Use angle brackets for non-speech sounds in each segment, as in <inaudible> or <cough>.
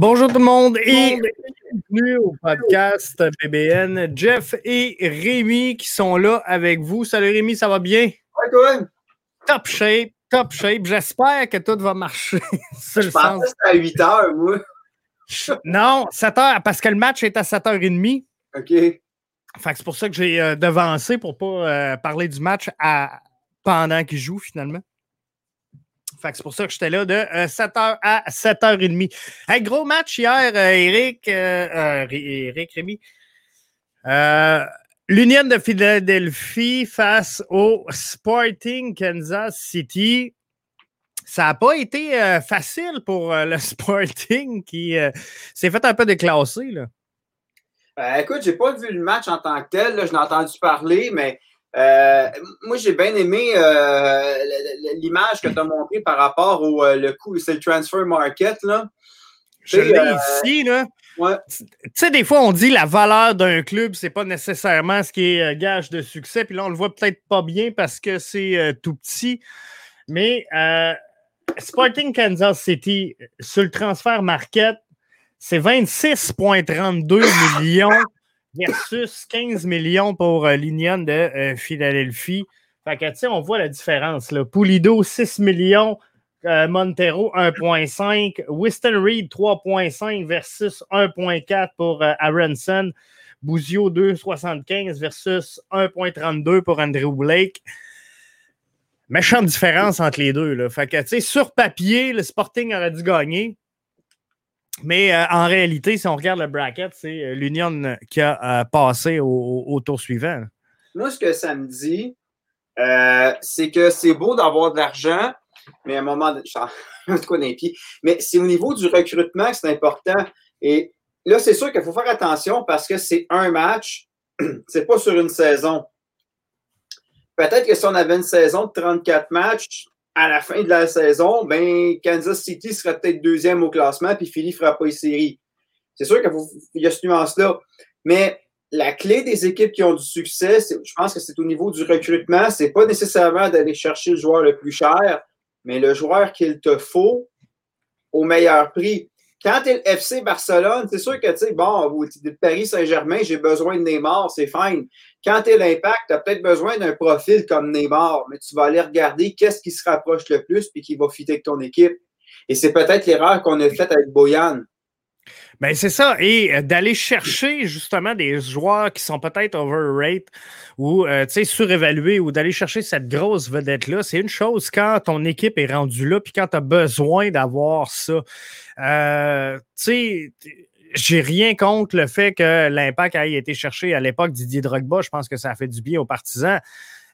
Bonjour tout le monde et bienvenue au podcast BBN. Jeff et Rémi qui sont là avec vous. Salut Rémi, ça va bien? Ouais, toi? Top shape, top shape. J'espère que tout va marcher. <laughs> Je pensais que c'était à 8 heures, moi. non, 7 heures, parce que le match est à 7h30. OK. Fait que c'est pour ça que j'ai euh, devancé pour pas euh, parler du match à, pendant qu'il joue finalement. C'est pour ça que j'étais là de 7h euh, à 7h30. Hey, gros match hier, Eric, Eric Rémi. L'Union de Philadelphie face au Sporting Kansas City. Ça n'a pas été facile pour le <laughs> Sporting qui s'est fait un peu déclasser. Là. Ben, écoute, j'ai pas vu le match en tant que tel. je n'ai entendu parler, mais euh, moi, j'ai bien aimé euh, l'image que tu as montrée par rapport au euh, le coût, c'est le transfer market. Là. Je l'ai ici, là. Tu sais, des fois, on dit la valeur d'un club, c'est pas nécessairement ce qui est gage de succès. Puis là, on le voit peut-être pas bien parce que c'est tout petit. Mais Sporting Kansas City, sur le transfer market, c'est 26,32 millions versus 15 millions pour euh, l'Union de euh, Philadelphie. Fait que, on voit la différence. Là. Pulido, 6 millions. Euh, Montero, 1,5. Winston Reed, 3,5 versus 1,4 pour Aronson. Bouzio, 2,75 versus 1,32 pour Andrew Blake. Méchante différence entre les deux. Là. Fait que, sur papier, le Sporting aurait dû gagner. Mais euh, en réalité, si on regarde le bracket, c'est euh, l'Union qui a euh, passé au, tour suivant. Moi, ce que ça me dit, c'est que c'est beau d'avoir de l'argent, mais à un moment de. <laughs> quoi pieds. Mais c'est au niveau du recrutement que c'est important. Et là, c'est sûr qu'il faut faire attention parce que c'est un match, <clears throat> c'est pas sur une saison. Peut-être que si on avait une saison de 34 matchs, à la fin de la saison, ben, Kansas City sera peut-être deuxième au classement, puis Philly ne fera pas les séries. C'est sûr qu'il y a cette nuance-là. Mais la clé des équipes qui ont du succès, je pense que c'est au niveau du recrutement. C'est pas nécessairement d'aller chercher le joueur le plus cher, mais le joueur qu'il te faut au meilleur prix. Quand tu le FC Barcelone, c'est sûr que, tu sais, bon, Paris Saint-Germain, j'ai besoin de Neymar, c'est fine. Quand tu l'Impact, tu peut-être besoin d'un profil comme Neymar, mais tu vas aller regarder qu'est-ce qui se rapproche le plus puis qui va fitter avec ton équipe. Et c'est peut-être l'erreur qu'on a faite avec Boyan. Ben c'est ça. Et euh, d'aller chercher justement des joueurs qui sont peut-être overrated ou euh, surévalués ou d'aller chercher cette grosse vedette-là, c'est une chose quand ton équipe est rendue là puis quand tu as besoin d'avoir ça. Euh, tu sais, j'ai rien contre le fait que l'impact ait été cherché à l'époque Didier Drogba. Je pense que ça a fait du bien aux partisans.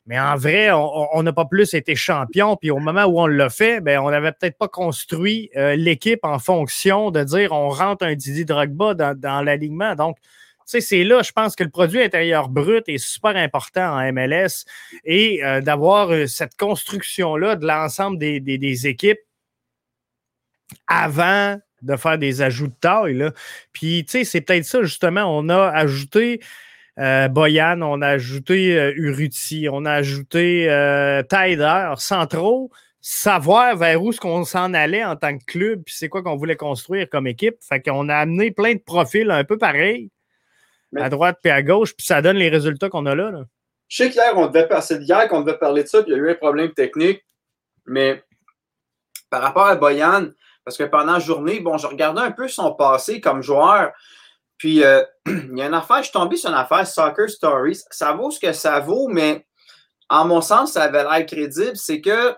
Mais en vrai, on n'a pas plus été champion. Puis au moment où on l'a fait, ben, on n'avait peut-être pas construit euh, l'équipe en fonction de dire on rentre un Didier Drogba dans, dans l'alignement. Donc, tu sais, c'est là, je pense que le produit intérieur brut est super important en MLS et euh, d'avoir euh, cette construction-là de l'ensemble des, des, équipes avant de faire des ajouts de taille. Là. Puis, tu sais, c'est peut-être ça, justement, on a ajouté euh, Boyan, on a ajouté euh, Uruti, on a ajouté euh, Tyder, sans trop savoir vers où ce qu'on s'en allait en tant que club, puis c'est quoi qu'on voulait construire comme équipe. Fait qu'on a amené plein de profils un peu pareils, à droite puis à gauche, puis ça donne les résultats qu'on a là, Je sais qu'hier, on devait passer hier qu'on devait parler de ça, puis il y a eu un problème technique, mais par rapport à Boyan, parce que pendant la journée, bon, je regardais un peu son passé comme joueur. Puis, euh, <clears throat> il y a une affaire, je suis tombé sur une affaire Soccer Stories. Ça vaut ce que ça vaut, mais en mon sens, ça avait l'air crédible. C'est que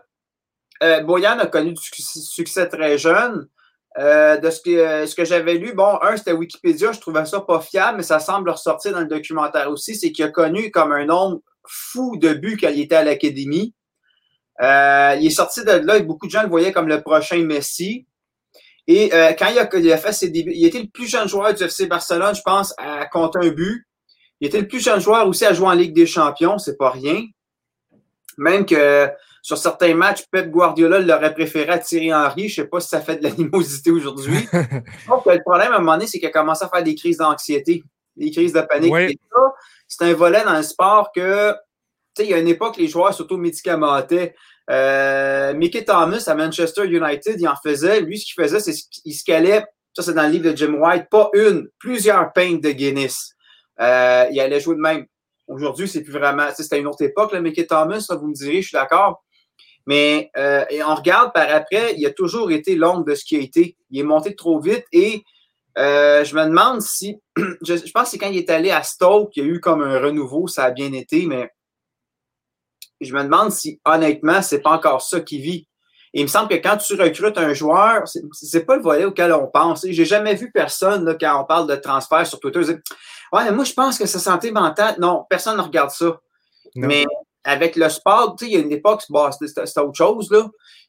euh, Boyan a connu du succès très jeune. Euh, de ce que, que j'avais lu, bon, un, c'était Wikipédia, je trouvais ça pas fiable, mais ça semble ressortir dans le documentaire aussi, c'est qu'il a connu comme un nombre fou de buts quand il était à l'académie. il est sorti de là et beaucoup de gens le voyaient comme le prochain Messi. Et euh, quand il a, fait ses débuts, il était le plus jeune joueur du FC Barcelone, je pense, à compter un but. Il était le plus jeune joueur aussi à jouer en Ligue des Champions, c'est pas rien. Même que sur certains matchs, Pep Guardiola l'aurait préféré à Thierry Henry. Je sais pas si ça fait de l'animosité aujourd'hui. <laughs> Donc, le problème à un moment donné, c'est qu'il a commencé à faire des crises d'anxiété, des crises de panique. C'est un volet dans le sport que, tu sais, il y a une époque, les joueurs s'auto-médicamentaient. Euh, Mickey Thomas à Manchester United, il en faisait. Lui, ce qu'il faisait, c'est qu'il se calait Ça, c'est dans le livre de Jim White. Pas une, plusieurs pintes de Guinness. Euh, il allait jouer de même. Aujourd'hui, c'est plus vraiment. C'était une autre époque, le Mickey Thomas, vous me direz, je suis d'accord. Mais euh, et on regarde par après, il a toujours été l'ombre de ce qui a été. Il est monté trop vite et euh, je me demande si. <clears throat> Je, je pense que c'est quand il est allé à Stoke, il y a eu comme un renouveau, ça a bien été, mais je me demande si honnêtement, c'est pas encore ça qui vit. Et il me semble que quand tu recrutes un joueur, c'est pas le volet auquel on pense. J'ai jamais vu personne, là, quand on parle de transfert sur Twitter, dire Ouais, moi, je pense que sa santé mentale. Non, personne ne regarde ça. Mais avec le sport, il y a une époque, c'était autre chose, là.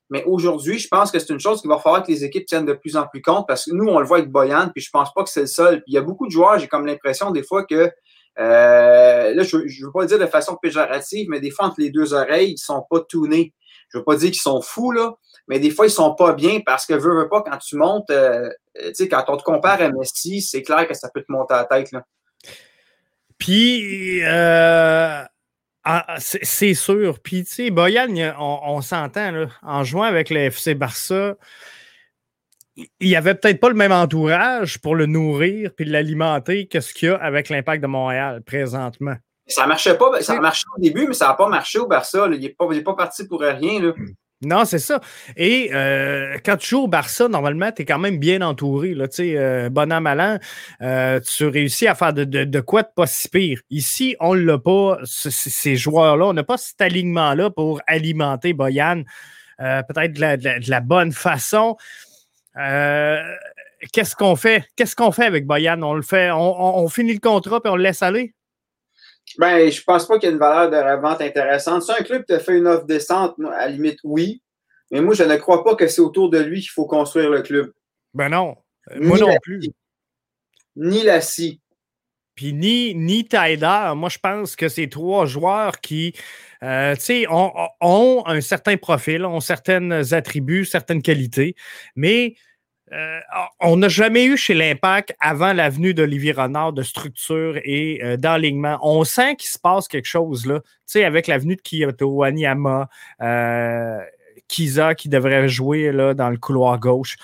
Mais aujourd'hui, je pense que c'est une chose qu'il va falloir que les équipes tiennent de plus en plus compte parce que nous, on le voit avec Boyan, puis je pense pas que c'est le seul. Puis il y a beaucoup de joueurs, j'ai comme l'impression des fois que, euh, là, je ne veux pas dire de façon péjorative, mais des fois, entre les deux oreilles, ils sont pas tournés. Je veux pas dire qu'ils sont fous, là, mais des fois, ils sont pas bien parce que, veux, pas, quand tu montes, euh, tu sais, quand on te compare à Messi, c'est clair que ça peut te monter à la tête, là. Puis, euh, ah, c'est sûr. Puis, tu sais, Boyan, on, s'entend, en jouant avec le FC Barça, il n'y avait peut-être pas le même entourage pour le nourrir puis l'alimenter que ce qu'il y a avec l'impact de Montréal présentement. Ça marchait pas, ça marchait au début, mais ça n'a pas marché au Barça. Il n'est pas, pas, parti pour rien. Là. Non, c'est ça. Et euh, quand tu joues au Barça, normalement, tu es quand même bien entouré. Là, euh, bon an, mal euh, tu réussis à faire de, de, quoi de pas si pire. Ici, on ne l'a pas, ces joueurs-là. On n'a pas cet alignement-là pour alimenter Boyan peut-être de, la, bonne façon. Qu'est-ce qu'on fait? Qu'est-ce qu'on fait avec Boyan? On le fait, on, finit le contrat et on le laisse aller? Ben, je pense pas qu'il y ait une valeur de revente intéressante. Si un club te fait une offre descente, à la limite, oui. Mais moi, je ne crois pas que c'est autour de lui qu'il faut construire le club. Ben non. Moi non plus. Ni la scie. Puis ni, ni Moi, je pense que ces trois joueurs qui euh, ont, un certain profil, ont certains attributs, certaines qualités, mais euh, on n'a jamais eu chez l'Impact, avant l'avenue d'Olivier Renard, de structure et euh, d'enlignement. On sent qu'il se passe quelque chose là. Tu sais, avec l'avenue de Kyoto, Anyama, euh, Kiza qui devrait jouer là, dans le couloir gauche.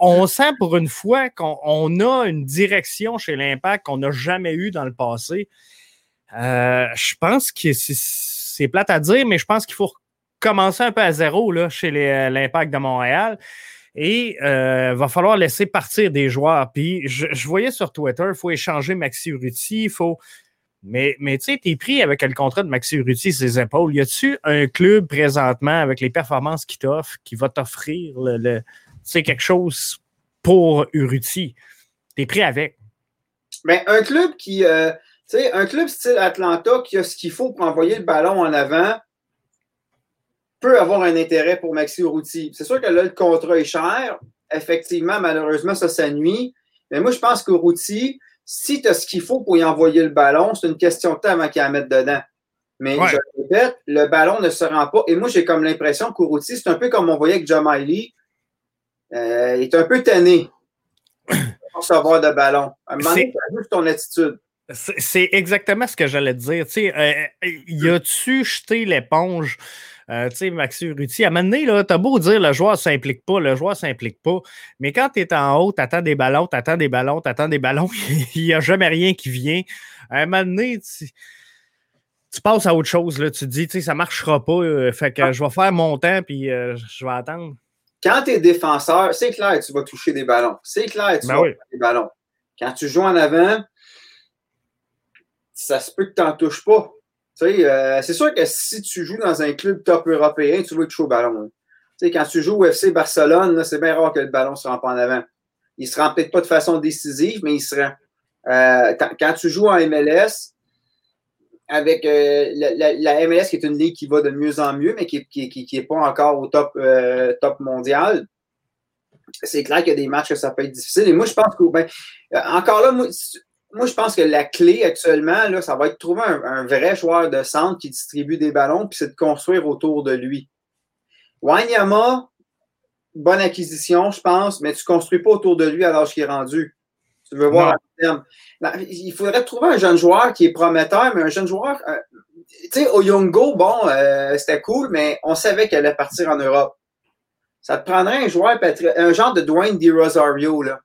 on sent pour une fois qu'on a une direction chez l'Impact qu'on n'a jamais eu dans le passé. je pense que c'est plate à dire, mais je pense qu'il faut commencer un peu à zéro chez l'Impact de Montréal. Et il euh, va falloir laisser partir des joueurs. Puis je, voyais sur Twitter, il faut échanger Maxi Urruti, il faut. Mais, mais tu sais, tu es pris avec le contrat de Maxi Urruti ses épaules. Y a-tu un club présentement avec les performances qu'il t'offre qui va t'offrir quelque chose pour Urruti? Tu es pris avec. Mais un club qui. Euh, sais, un club style Atlanta qui a ce qu'il faut pour envoyer le ballon en avant, peut avoir un intérêt pour Maxi Urruti. C'est sûr que là, le contrat est cher. Effectivement, malheureusement, ça, ça nuit. Mais moi, je pense qu'Urruti, si tu as ce qu'il faut pour y envoyer le ballon, c'est une question de temps avant qu'il la mette dedans. Mais je répète, le ballon ne se rend pas. Et moi, j'ai comme l'impression qu'Urruti, c'est un peu comme on voyait avec Jamaili. Euh, il est un peu tanné pour recevoir de ballon. À un moment donné, juste ton attitude. C'est exactement ce que j'allais te dire. Tu sais, euh, y a-tu jeté l'éponge euh, tu sais, Maxi Urruti, à un moment donné, tu as beau dire le joueur ne s'implique pas, le joueur ne s'implique pas, mais quand tu es en haut, tu attends des ballons, tu attends des ballons, tu attends des ballons, <laughs> il n'y a jamais rien qui vient. À un moment donné, tu, passes à autre chose. Là. Tu te dis, tu sais, ça ne marchera pas, euh, fait que je vais faire mon temps, puis euh, je vais attendre. Quand tu es défenseur, c'est clair, tu vas toucher des ballons. C'est clair, tu ben vas toucher des ballons. Quand tu joues en avant, ça se peut que tu n'en touches pas. Euh, c'est sûr que si tu joues dans un club top européen, tu veux toucher au ballon. Hein. quand tu joues au FC Barcelone, c'est bien rare que le ballon se rend pas en avant. Il ne se rend peut-être pas de façon décisive, mais il se rend. Euh, quand, tu joues en MLS, avec euh, la, MLS qui est une ligue qui va de mieux en mieux, mais qui n'est pas encore au top, top mondial, c'est clair qu'il y a des matchs que ça peut être difficile. Et moi, je pense que, ben, encore là, moi, moi, je pense que la clé actuellement, là, ça va être de trouver un, vrai joueur de centre qui distribue des ballons, puis c'est de construire autour de lui. Wanyama, bonne acquisition, je pense, mais tu ne construis pas autour de lui à l'âge qu'il est rendu. Tu veux voir à terme. Il faudrait trouver un jeune joueur qui est prometteur, mais un jeune joueur. Euh, tu sais, Oyungo, bon, euh, c'était cool, mais on savait qu'elle allait partir en Europe. Ça te prendrait un joueur, un genre de Dwayne Di Rosario, là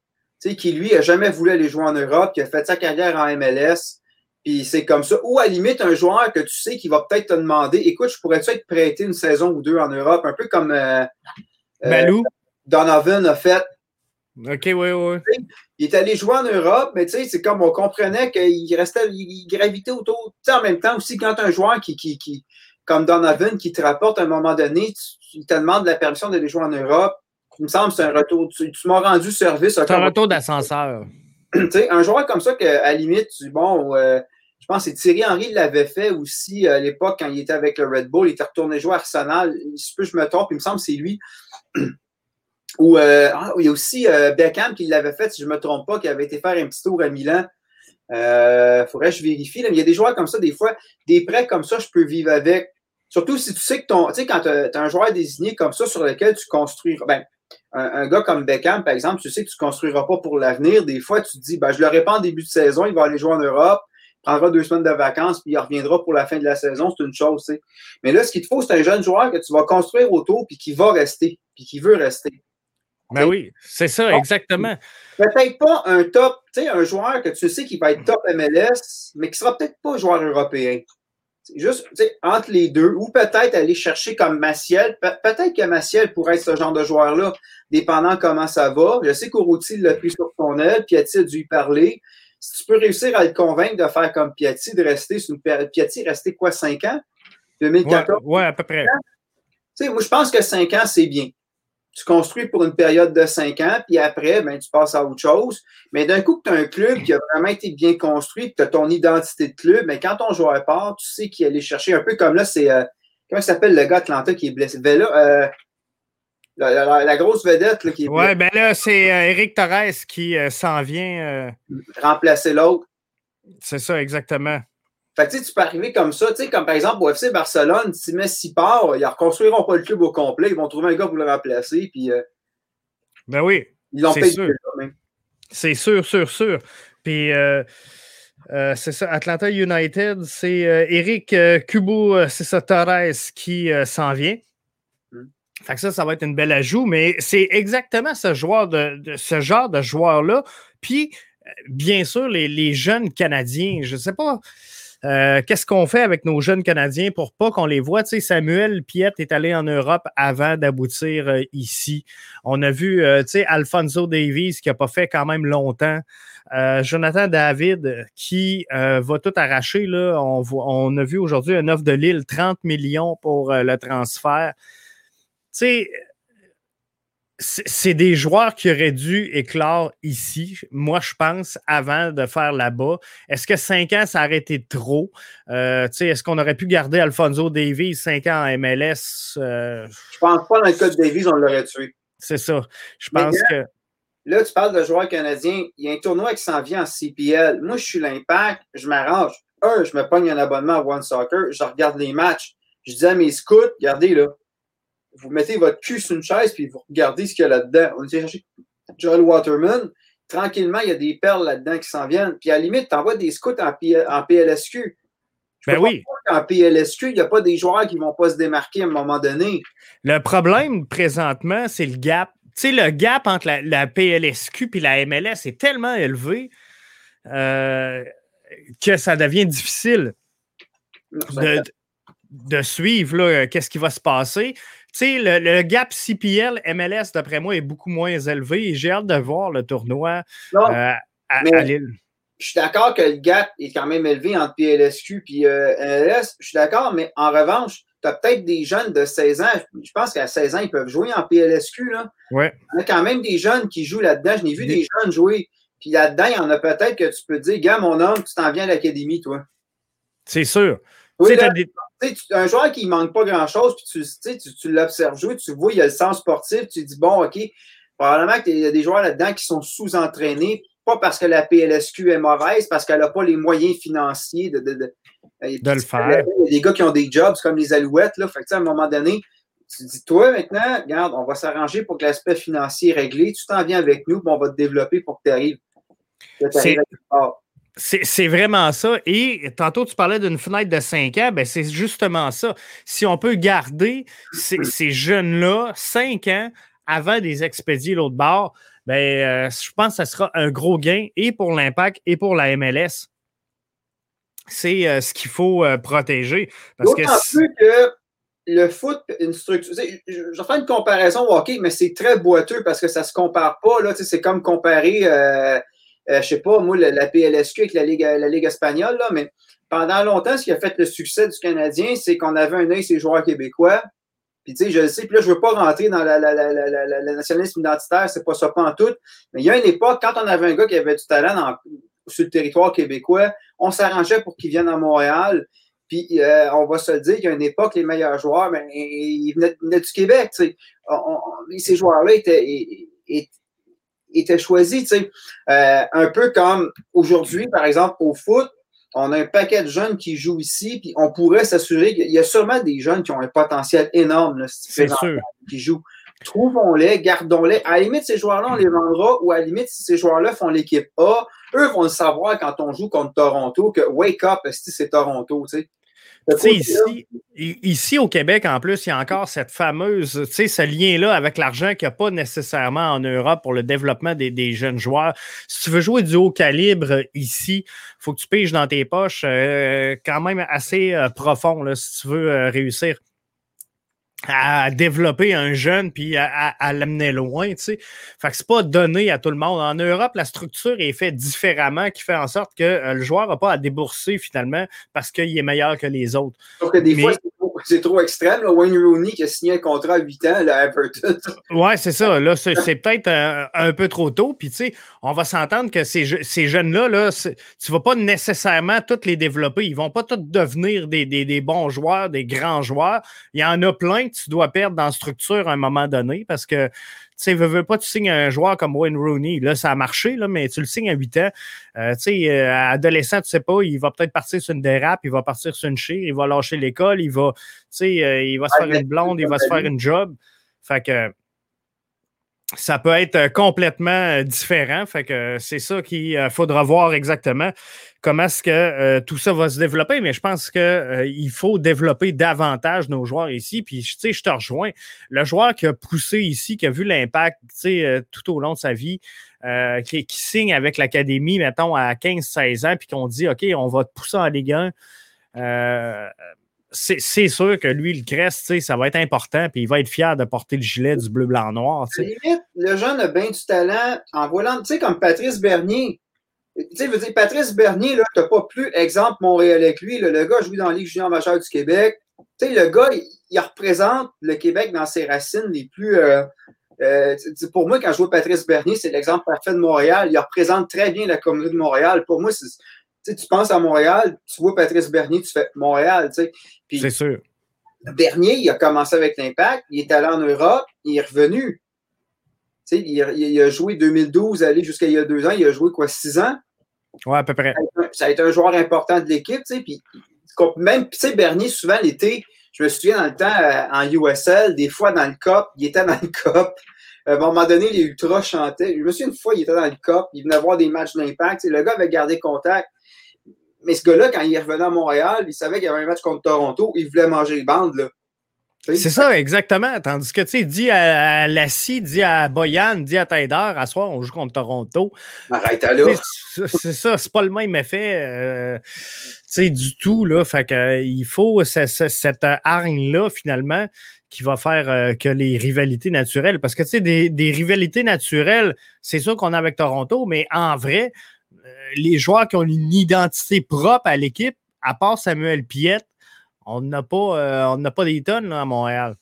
qui lui a jamais voulu aller jouer en Europe, qui a fait sa carrière en MLS. Puis c'est comme ça. Ou à la limite, un joueur que tu sais qui va peut-être te demander Écoute, je pourrais-tu être prêté une saison ou deux en Europe, un peu comme euh, Malou. Donovan a fait. OK, oui, oui. Il est allé jouer en Europe, mais tu sais, c'est comme on comprenait qu'il restait, il gravitait autour. Tu sais, en même temps aussi, quand un joueur qui, qui, qui, comme Donovan, qui te rapporte à un moment donné, il te demande la permission d'aller jouer en Europe, il me semble que c'est un retour. Tu, m'as rendu service. C'est un retour d'ascenseur. <clears throat> Tu sais, un joueur comme ça, qu'à la limite, bon, euh, je pense que Thierry Henry l'avait fait aussi à l'époque quand il était avec le Red Bull. Il était retourné jouer à Arsenal. Si je me trompe, il me semble que c'est lui. <clears throat> Ou euh, ah, il y a aussi euh, Beckham qui l'avait fait, si je ne me trompe pas, qui avait été faire un petit tour à Milan. Il euh, faudrait que je vérifie. Il y a des joueurs comme ça, des fois, des prêts comme ça, je peux vivre avec. Surtout si tu sais que ton. Tu sais, quand tu as, un joueur désigné comme ça sur lequel tu construis. Ben, un, gars comme Beckham, par exemple, tu sais que tu ne construiras pas pour l'avenir. Des fois, tu te dis, ben, je l'aurai pas en début de saison, il va aller jouer en Europe, il prendra deux semaines de vacances, puis il reviendra pour la fin de la saison. C'est une chose, tu sais. Mais là, ce qu'il te faut, c'est un jeune joueur que tu vas construire autour, puis qui va rester, puis qui veut rester. Ben oui, c'est ça, exactement. Peut-être pas un top, tu sais, un joueur que tu sais qui va être top MLS, mais qui sera peut-être pas joueur européen. Juste, entre les deux, ou peut-être aller chercher comme Maciel. peut-être que Maciel pourrait être ce genre de joueur-là, dépendant comment ça va. Je sais qu'Ourouti l'a pris sur son aile, Piatti a dû y parler. Si tu peux réussir à le convaincre de faire comme Piatti, de rester sur une Piatti est resté quoi, 5 ans? 2014? Ouais, à peu près. Moi, je pense que 5 ans, c'est bien tu construis pour une période de cinq ans, puis après, ben, tu passes à autre chose. Mais d'un coup, que tu as un club qui a vraiment été bien construit, que tu as ton identité de club, mais quand ton joueur part, tu sais qu'il allait chercher un peu comme là, c'est. Euh, comment s'appelle le gars Atlanta qui est blessé? Euh, la, grosse vedette là, qui est Ouais, ben là, c'est euh, Eric Torres qui s'en vient. Remplacer l'autre. C'est ça, exactement. Fait que tu peux arriver comme ça, tu sais, comme par exemple au FC Barcelone, si Messi part, ils ne reconstruiront pas le club au complet, ils vont trouver un gars pour le remplacer, puis. Euh, ben oui. Ils l'ont payé sûr. C'est sûr, sûr, sûr. Puis. Euh, euh, c'est ça, Atlanta United, c'est Eric Kubo, c'est ça, Torres qui s'en vient. Hmm. Fait que ça, ça va être une belle ajout, mais c'est exactement ce joueur de, ce genre de joueur-là. Puis, bien sûr, les, les, jeunes Canadiens, je ne sais pas, euh, qu'est-ce qu'on fait avec nos jeunes Canadiens pour pas qu'on les voit? Tu sais, Samuel Piette est allé en Europe avant d'aboutir euh, ici. On a vu, euh, tu sais, Alfonso Davies qui n'a pas fait quand même longtemps. Jonathan David qui va tout arracher. Là. On, on a vu aujourd'hui un offre de Lille, 30 millions pour le transfert. Tu sais, c'est des joueurs qui auraient dû éclore ici, moi, je pense, avant de faire là-bas. Est-ce que cinq ans, ça aurait été trop? Euh, est-ce qu'on aurait pu garder Alfonso Davies cinq ans en MLS? Euh? Je pense pas dans le cas de Davies, on l'aurait tué. C'est ça. Je pense que. Là, tu parles de joueurs canadiens. Il y a un tournoi qui s'en vient en CPL. Moi, je suis l'impact, je m'arrange. Un, je me pogne un abonnement à One Soccer, je regarde les matchs. Je dis à mes scouts, regardez là, vous mettez votre cul sur une chaise puis vous regardez ce qu'il y a là-dedans. On était chercher Joel Waterman. Tranquillement, il y a des perles là-dedans qui s'en viennent. Puis à la limite, tu envoies des scouts en, en PLSQ. ben oui. En PLSQ, il n'y a pas des joueurs qui ne vont pas se démarquer à un moment donné. Le problème présentement, c'est le gap. Tu sais, le gap entre la, PLSQ et la MLS est tellement élevé euh, que ça devient difficile de, de, suivre qu'est-ce qui va se passer. Tu sais, le, gap CPL MLS, d'après moi, est beaucoup moins élevé et j'ai hâte de voir le tournoi euh, à, Lille. Je suis d'accord que le gap est quand même élevé entre PLSQ et euh, MLS. Je suis d'accord, mais en revanche, tu as peut-être des jeunes de 16 ans. Je pense qu'à 16 ans, ils peuvent jouer en PLSQ. Là. Ouais. Il y a quand même des jeunes qui jouent là-dedans. Je n'ai vu des jeunes jouer. Puis là-dedans, il y en a peut-être que tu peux dire, gars, mon homme, tu t'en viens à l'académie, toi. C'est sûr. Oui, un joueur qui ne manque pas grand-chose, puis tu, tu, tu l'observes jouer, tu vois, il y a le sens sportif, tu dis, bon, OK, probablement qu'il y a des joueurs là-dedans qui sont sous-entraînés, pas parce que la PLSQ est mauvaise, parce qu'elle n'a pas les moyens financiers de, de, de, le faire. Il y a des gars qui ont des jobs comme les Alouettes, là, fait que, à un moment donné, tu dis, toi, maintenant, regarde, on va s'arranger pour que l'aspect financier est réglé, tu t'en viens avec nous, puis on va te développer pour que tu arrives. C'est vraiment ça. Et tantôt, tu parlais d'une fenêtre de 5 ans. Ben, c'est justement ça. Si on peut garder ces, jeunes-là 5 ans avant des expédier l'autre bord, ben, je pense que ça sera un gros gain et pour l'impact et pour la MLS. C'est ce qu'il faut protéger. Parce que, que le foot, une structure. Je vais faire une comparaison au hockey, mais c'est très boiteux parce que ça ne se compare pas. Là, c'est comme comparer, euh, je sais pas, moi, la, PLSQ avec la Ligue, la espagnole, là, mais pendant longtemps, ce qui a fait le succès du Canadien, c'est qu'on avait un œil sur les joueurs québécois. Puis, tu sais, je le sais, puis là, je ne veux pas rentrer dans la, nationalisme identitaire, c'est pas ça pas en tout. Mais il y a une époque, quand on avait un gars qui avait du talent sur le territoire québécois, on s'arrangeait pour qu'il vienne à Montréal. Puis euh, on va se le dire qu'à une époque, les meilleurs joueurs, ben, ils venaient, du Québec. ces joueurs-là étaient, choisis. Euh, un peu comme aujourd'hui, par exemple, au foot, on a un paquet de jeunes qui jouent ici, puis on pourrait s'assurer qu'il y a sûrement des jeunes qui ont un potentiel énorme, C'est sûr. qui jouent. Trouvons-les, gardons-les. À la limite, ces joueurs-là, on les vendra, ou à la limite, si ces joueurs-là font l'équipe A, eux vont le savoir quand on joue contre Toronto que wake up, c'est Toronto. Tu sais. Ici, ici, au Québec, en plus, il y a encore cette fameuse, tu sais, ce lien-là avec l'argent qu'il n'y a pas nécessairement en Europe pour le développement des, jeunes joueurs. Si tu veux jouer du haut calibre ici, il faut que tu piges dans tes poches euh, quand même assez euh, profond là, si tu veux euh, réussir à développer un jeune puis à, l'amener loin, tu sais. Fait que c'est pas donné à tout le monde. En Europe, la structure est faite différemment, qui fait en sorte que euh, le joueur n'a pas à débourser finalement parce qu'il est meilleur que les autres. Sauf que des fois, c'est <laughs> trop extrême. Wayne Rooney qui a signé un contrat à 8 ans à Everton. <laughs> Ouais, c'est ça. Là, c'est, peut-être un, peu trop tôt. Puis, tu sais, on va s'entendre que ces, ces jeunes-là, là, tu vas pas nécessairement tous les développer. Ils vont pas tous devenir des, des, bons joueurs, des grands joueurs. Il y en a plein que tu dois perdre dans la structure à un moment donné parce que sais, veux, veux pas, tu signes un joueur comme Wayne Rooney. Là, ça a marché, là, mais tu le signes à 8 ans. Euh, tu sais, euh, adolescent, tu sais pas, il va peut-être partir sur une dérape, il va partir sur une chire, il va lâcher l'école, il va, tu sais, euh, il va se faire une blonde, il va se faire une job. Fait que ça peut être complètement différent. Fait que c'est ça qu'il faudra voir exactement comment est-ce que tout ça va se développer. Mais je pense qu'il faut développer davantage nos joueurs ici. Puis, tu sais, je te rejoins. Le joueur qui a poussé ici, qui a vu l'impact, tu sais, tout au long de sa vie, qui, signe avec l'académie, mettons, à 15-16 ans, puis qu'on dit, OK, on va te pousser en Ligue 1 c'est sûr que lui, le crest, ça va être important, puis il va être fier de porter le gilet du bleu, blanc, noir. Limite, le jeune a bien du talent en volant, tu sais, comme Patrice Bernier. Tu sais, veux dire, Patrice Bernier, là, t'as pas plus exemple Montréal avec lui. le gars joue dans la Ligue junior majeure du Québec. Tu sais, le gars, il, représente le Québec dans ses racines les plus. Euh, euh, pour moi, quand je vois Patrice Bernier, c'est l'exemple parfait de Montréal. Il représente très bien la communauté de Montréal. Pour moi, tu penses à Montréal, tu vois Patrice Bernier, tu fais Montréal, tu sais. C'est sûr. Bernier, il a commencé avec l'Impact, il est allé en Europe, il est revenu. Tu sais, il, a joué 2012, allé jusqu'à il y a deux ans, il a joué quoi, six ans? Oui, à peu près. Ça a été un joueur important de l'équipe, tu sais, puis même, tu sais, Bernier, souvent l'été, je me souviens dans le temps, euh, en USL, des fois dans le COP, il était dans le COP. À un moment donné, les Ultras chantaient. Je me souviens une fois, il était dans le COP, il venait voir des matchs d'impact. Le gars avait gardé contact. Mais ce gars-là, quand il revenu à Montréal, il savait qu'il y avait un match contre Toronto, il voulait manger les bandes. Là. C'est ça, exactement. Tandis que, tu sais, dit à, Lassie, dit à Boyan, dit à Tider, à soir, on joue contre Toronto. Arrête là. C'est ça, c'est pas le même effet, euh, tu sais, du tout, là. Fait que, euh, il faut cette hargne-là, finalement, qui va faire euh, que les rivalités naturelles, parce que, tu sais, des, des rivalités naturelles, c'est sûr qu'on a avec Toronto, mais en vrai, les joueurs qui ont une identité propre à l'équipe, à part Samuel Piette, on n'a pas, euh, pas des tonnes à Montréal.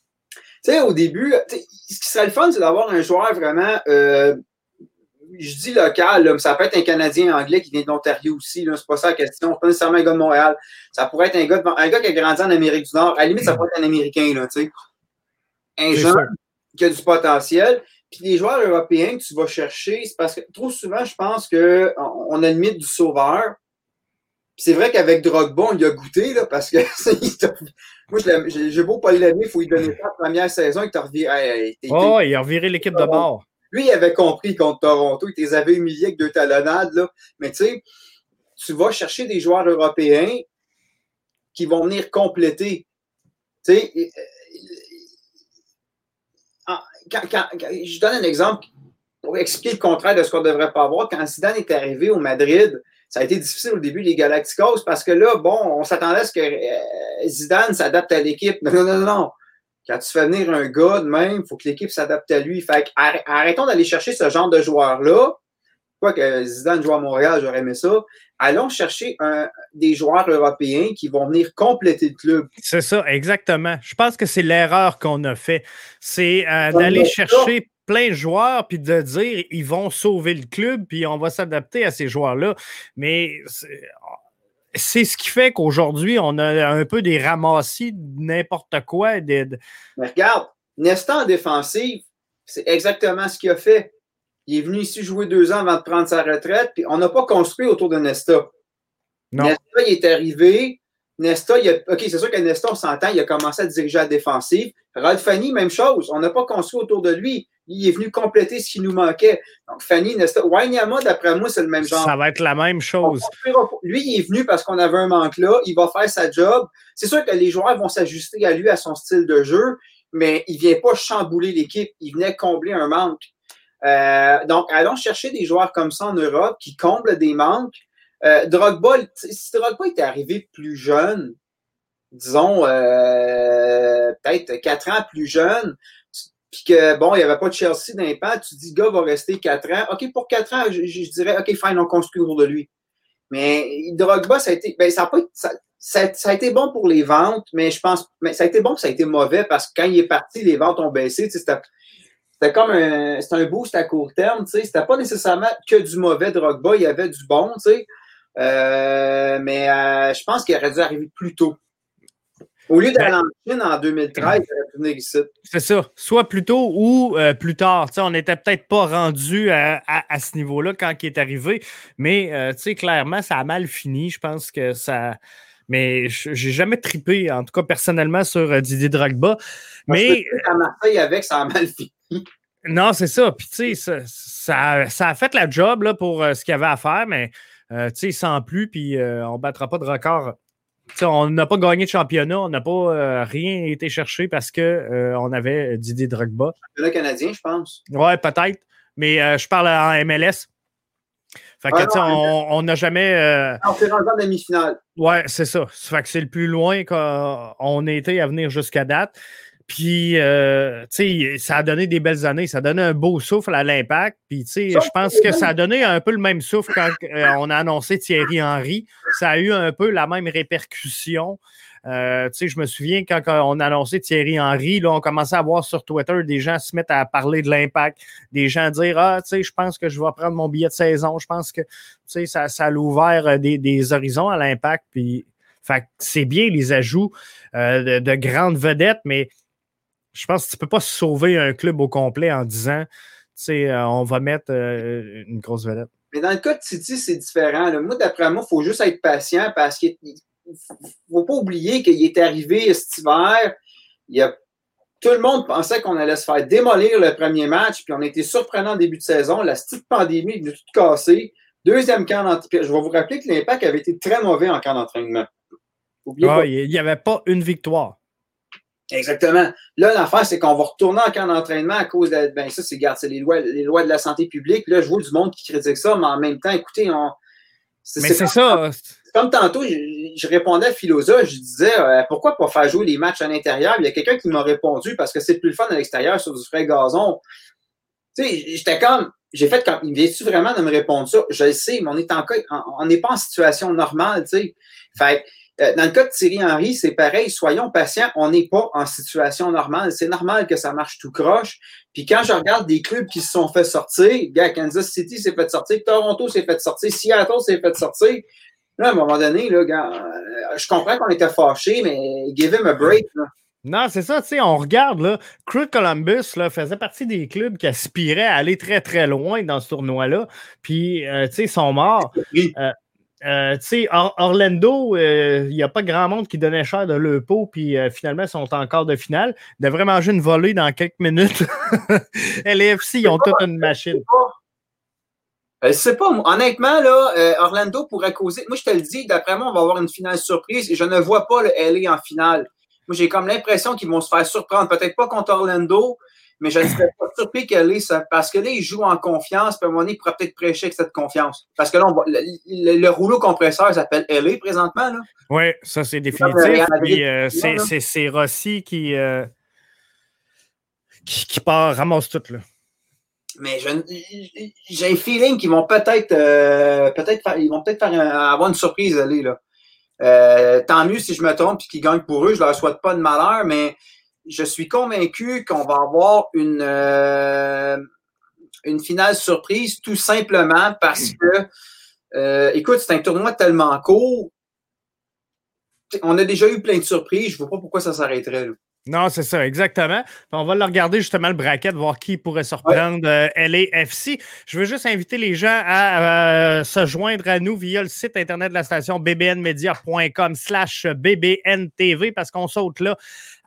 Tu sais, au début, ce qui serait le fun, c'est d'avoir un joueur vraiment, euh, je dis local, mais ça peut être un Canadien anglais qui vient de l'Ontario aussi, c'est pas ça la question. Pas nécessairement un gars de Montréal. Ça pourrait être un gars, un gars qui a grandi en Amérique du Nord. À la limite, ça pourrait être un Américain, là, tu sais. Un jeune qui a du potentiel. Puis les joueurs européens que tu vas chercher, c'est parce que trop souvent, je pense qu'on a le mythe du sauveur. c'est vrai qu'avec Drogba, on a goûté, là, parce que <laughs> moi, j'ai beau pas l'aimer, il faut lui donner ça la première saison, il t'a reviré. oh, il a reviré l'équipe de bord. Lui, il avait compris contre Toronto, il les avait humiliés avec deux talonnades, là. Mais tu sais, tu vas chercher des joueurs européens qui vont venir compléter. Tu sais, je donne un exemple pour expliquer le contraire de ce qu'on ne devrait pas avoir. Quand Zidane est arrivé au Madrid, ça a été difficile au début, les Galacticos, parce que là, bon, on s'attendait à ce que euh, Zidane s'adapte à l'équipe. Non, non, non, non. Quand tu fais venir un gars de même, il faut que l'équipe s'adapte à lui. Fait arrêtons d'aller chercher ce genre de joueur-là. Quoi que Zidane joue à Montréal, j'aurais aimé ça. Allons chercher des joueurs européens qui vont venir compléter le club. C'est ça, exactement. Je pense que c'est l'erreur qu'on a fait. C'est euh, d'aller chercher plein de joueurs puis de dire ils vont sauver le club puis on va s'adapter à ces joueurs-là. Mais c'est ce qui fait qu'aujourd'hui, on a un peu des ramassis de n'importe quoi. Mais regarde, Nesta en défensive, c'est exactement ce qu'il a fait. Il est venu ici jouer deux ans avant de prendre sa retraite, puis on n'a pas construit autour de Nesta. Nesta, il est arrivé. Nesta, il a, OK, c'est sûr que Nesta, on s'entend, il a commencé à diriger la défensive. Ralph Fanny, même chose. On n'a pas construit autour de lui il est venu compléter ce qui nous manquait. Donc, Fanny Nesta. Wanyama, d'après moi, c'est le même genre. Ça va être la même chose. Lui, il est venu parce qu'on avait un manque là. Il va faire sa job. C'est sûr que les joueurs vont s'ajuster à lui, à son style de jeu, mais il ne vient pas chambouler l'équipe. Il venait combler un manque. Euh, donc, allons chercher des joueurs comme ça en Europe qui comblent des manques. Euh, Drogba, si Drogba était arrivé plus jeune, disons euh, peut-être quatre ans plus jeune, puis que, bon, il n'y avait pas de Chelsea d'impact, tu dis, gars va rester quatre ans. OK, pour quatre ans, je, dirais, OK, fine, on construit autour de lui. Mais Drogba, ça a été, ben, ça a, pas, ça, a été bon pour les ventes, mais je pense, mais ça a été bon, ça a été mauvais parce que quand il est parti, les ventes ont baissé. C'était comme un, c'était un boost à court terme. Tu sais, c'était pas nécessairement que du mauvais Drogba, il y avait du bon. Tu sais, euh, mais euh, je pense qu'il aurait dû arriver plus tôt. Au lieu d'aller en Chine en 2013, venir ici. C'est ça. Soit plus tôt ou euh, plus tard. on n'était peut-être pas rendu à, ce niveau-là quand il est arrivé, mais clairement, ça a mal fini. Je pense que ça. Mais j'ai jamais tripé, en tout cas personnellement, sur Didier Drogba. Mais. À Marseille avec, ça a mal fini. Non, c'est ça. Puis, tu sais, ça, ça, a fait la job là, pour ce qu'il y avait à faire, mais, tu sais, sans plus, puis on ne battra pas de record on n'a pas gagné de championnat, on n'a pas euh, rien été cherché parce qu'on euh, on avait Didier Drogba. Championnat canadien, je pense. Ouais, peut-être. Mais euh, je parle en MLS. Fait que, on n'a jamais. On fait rendu en demi-finale. Ouais, c'est ça. Fait que c'est le plus loin qu'on ait été à venir jusqu'à date. Puis, euh, tu sais, ça a donné des belles années. Ça a donné un beau souffle à l'impact. Puis, tu sais, je pense que ça a donné un peu le même souffle quand euh, on a annoncé Thierry Henry. Ça a eu un peu la même répercussion. Euh, tu sais, je me souviens quand on a annoncé Thierry Henry, là, on commençait à voir sur Twitter des gens se mettre à parler de l'impact, des gens dire Ah, tu sais, je pense que je vais prendre mon billet de saison. Je pense que, tu sais, ça, ça a ouvert des, des horizons à l'impact. Puis, fait c'est bien les ajouts de, de, grandes vedettes, mais je pense que tu ne peux pas sauver un club au complet en disant, tu sais, euh, on va mettre euh, une grosse vedette. Mais dans le cas de City, c'est différent. Moi, d'après moi, il faut juste être patient parce qu'il ne faut pas oublier qu'il est arrivé cet hiver. Il a, tout le monde pensait qu'on allait se faire démolir le premier match, puis on était surprenant en début de saison. La petite pandémie est tout cassé. Deuxième camp d'entraînement. Je vais vous rappeler que l'impact avait été très mauvais en camp d'entraînement. Ah, il n'y avait pas une victoire. Exactement. Là, l'affaire, c'est qu'on va retourner en camp d'entraînement à cause de. Ben, ça, c'est, c'est les lois, les lois de la santé publique. Là, je vois du monde qui critique ça, mais en même temps, écoutez, on. mais c'est ça. Comme tantôt, je, répondais à Philosophe, je disais euh, pourquoi pas faire jouer les matchs à l'intérieur? Il y a quelqu'un qui m'a répondu parce que c'est plus le fun à l'extérieur sur du frais gazon. Tu sais, j'étais comme. J'ai fait comme. Il vient-tu vraiment de me répondre ça? Je le sais, mais on est en on n'est pas en situation normale, tu sais. Fait dans le cas de Thierry Henry, c'est pareil. Soyons patients. On n'est pas en situation normale. C'est normal que ça marche tout croche. Puis quand je regarde des clubs qui se sont fait sortir, Kansas City s'est fait sortir, Toronto s'est fait sortir, Seattle s'est fait sortir. Là, à un moment donné, là, euh, je comprends qu'on était fâchés, mais give him a break. Non, c'est ça, tu sais, on regarde, là, Crew Columbus là, faisait partie des clubs qui aspiraient à aller très, très loin dans ce tournoi-là. Puis, euh, tu sais, ils sont morts. Euh, tu sais, Orlando, il euh, n'y a pas grand monde qui donnait cher de le pot, puis euh, finalement, ils sont encore de finale. Ils devraient manger une volée dans quelques minutes. <laughs> LAFC, ils ont toute une machine. Je sais pas, honnêtement, là, Orlando pourrait causer. Moi, je te le dis, d'après moi, on va avoir une finale surprise et je ne vois pas le LA en finale. Moi, j'ai comme l'impression qu'ils vont se faire surprendre. Peut-être pas contre Orlando, mais je ne serais pas surpris qu'elle ait ça. Parce que là, il joue en confiance, puis à un moment donné, il pourrait peut-être prêcher avec cette confiance. Parce que là, le, rouleau compresseur s'appelle LA présentement. Oui, ça, c'est définitif. Euh, c'est Rossi qui, euh, qui, qui, part, ramasse tout. Là. Mais j'ai un feeling qu'ils vont peut-être euh, peut-être ils vont peut-être avoir une surprise aller là. Euh, tant mieux si je me trompe et qu'ils gagnent pour eux. Je leur souhaite pas de malheur, mais je suis convaincu qu'on va avoir une, euh, une finale surprise tout simplement parce que, écoute, c'est un tournoi tellement court. On a déjà eu plein de surprises. Je ne vois pas pourquoi ça s'arrêterait. Non, c'est ça, exactement. on va le regarder justement le bracket, voir qui pourrait surprendre. Euh, LAFC. Je veux juste inviter les gens à euh, se joindre à nous via le site internet de la station bbnmedia.com slash bbntv parce qu'on saute là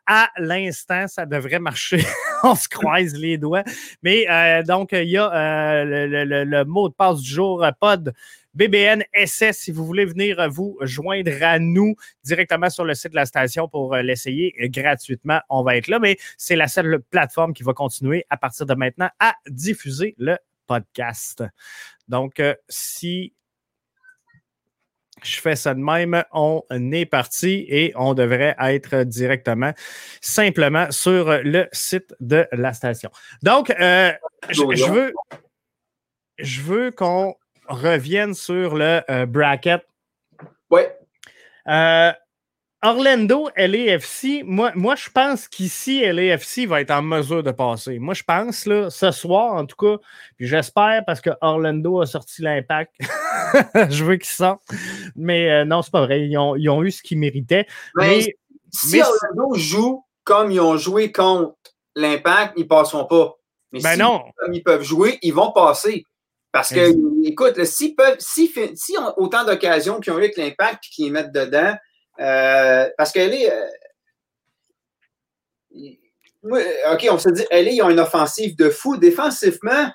à l'instant, ça devrait marcher. <laughs> on se croise les doigts. Mais euh, donc, il y a le, mot de passe du jour, pod BBN SS, si vous voulez venir vous joindre à nous directement sur le site de la station pour euh, l'essayer gratuitement, on va être là. Mais c'est la seule plateforme qui va continuer à partir de maintenant à diffuser le podcast. Donc, euh, si je fais ça de même, on est parti et on devrait être directement, simplement sur le site de la station. Donc, euh, je, veux, je veux qu'on reviennent sur le euh, bracket. Oui. Euh, Orlando, LAFC, moi, moi je pense qu'ici, LAFC va être en mesure de passer. Moi, je pense, là, ce soir, en tout cas, puis j'espère parce que Orlando a sorti l'impact. <laughs> je veux qu'ils sortent. Mais euh, non, c'est pas vrai. Ils ont, eu ce qu'ils méritaient. Mais, si Orlando joue comme ils ont joué contre l'impact, ils ne passeront pas. Mais ben si, non. comme ils peuvent jouer, ils vont passer. Parce que, écoute, s'ils peuvent, si, si ont autant d'occasions qu'ils ont eu avec l'impact et qu'ils mettent dedans, euh, parce qu'elle est. Euh, OK, on se dit, elle est, ils ont une offensive de fou. Défensivement,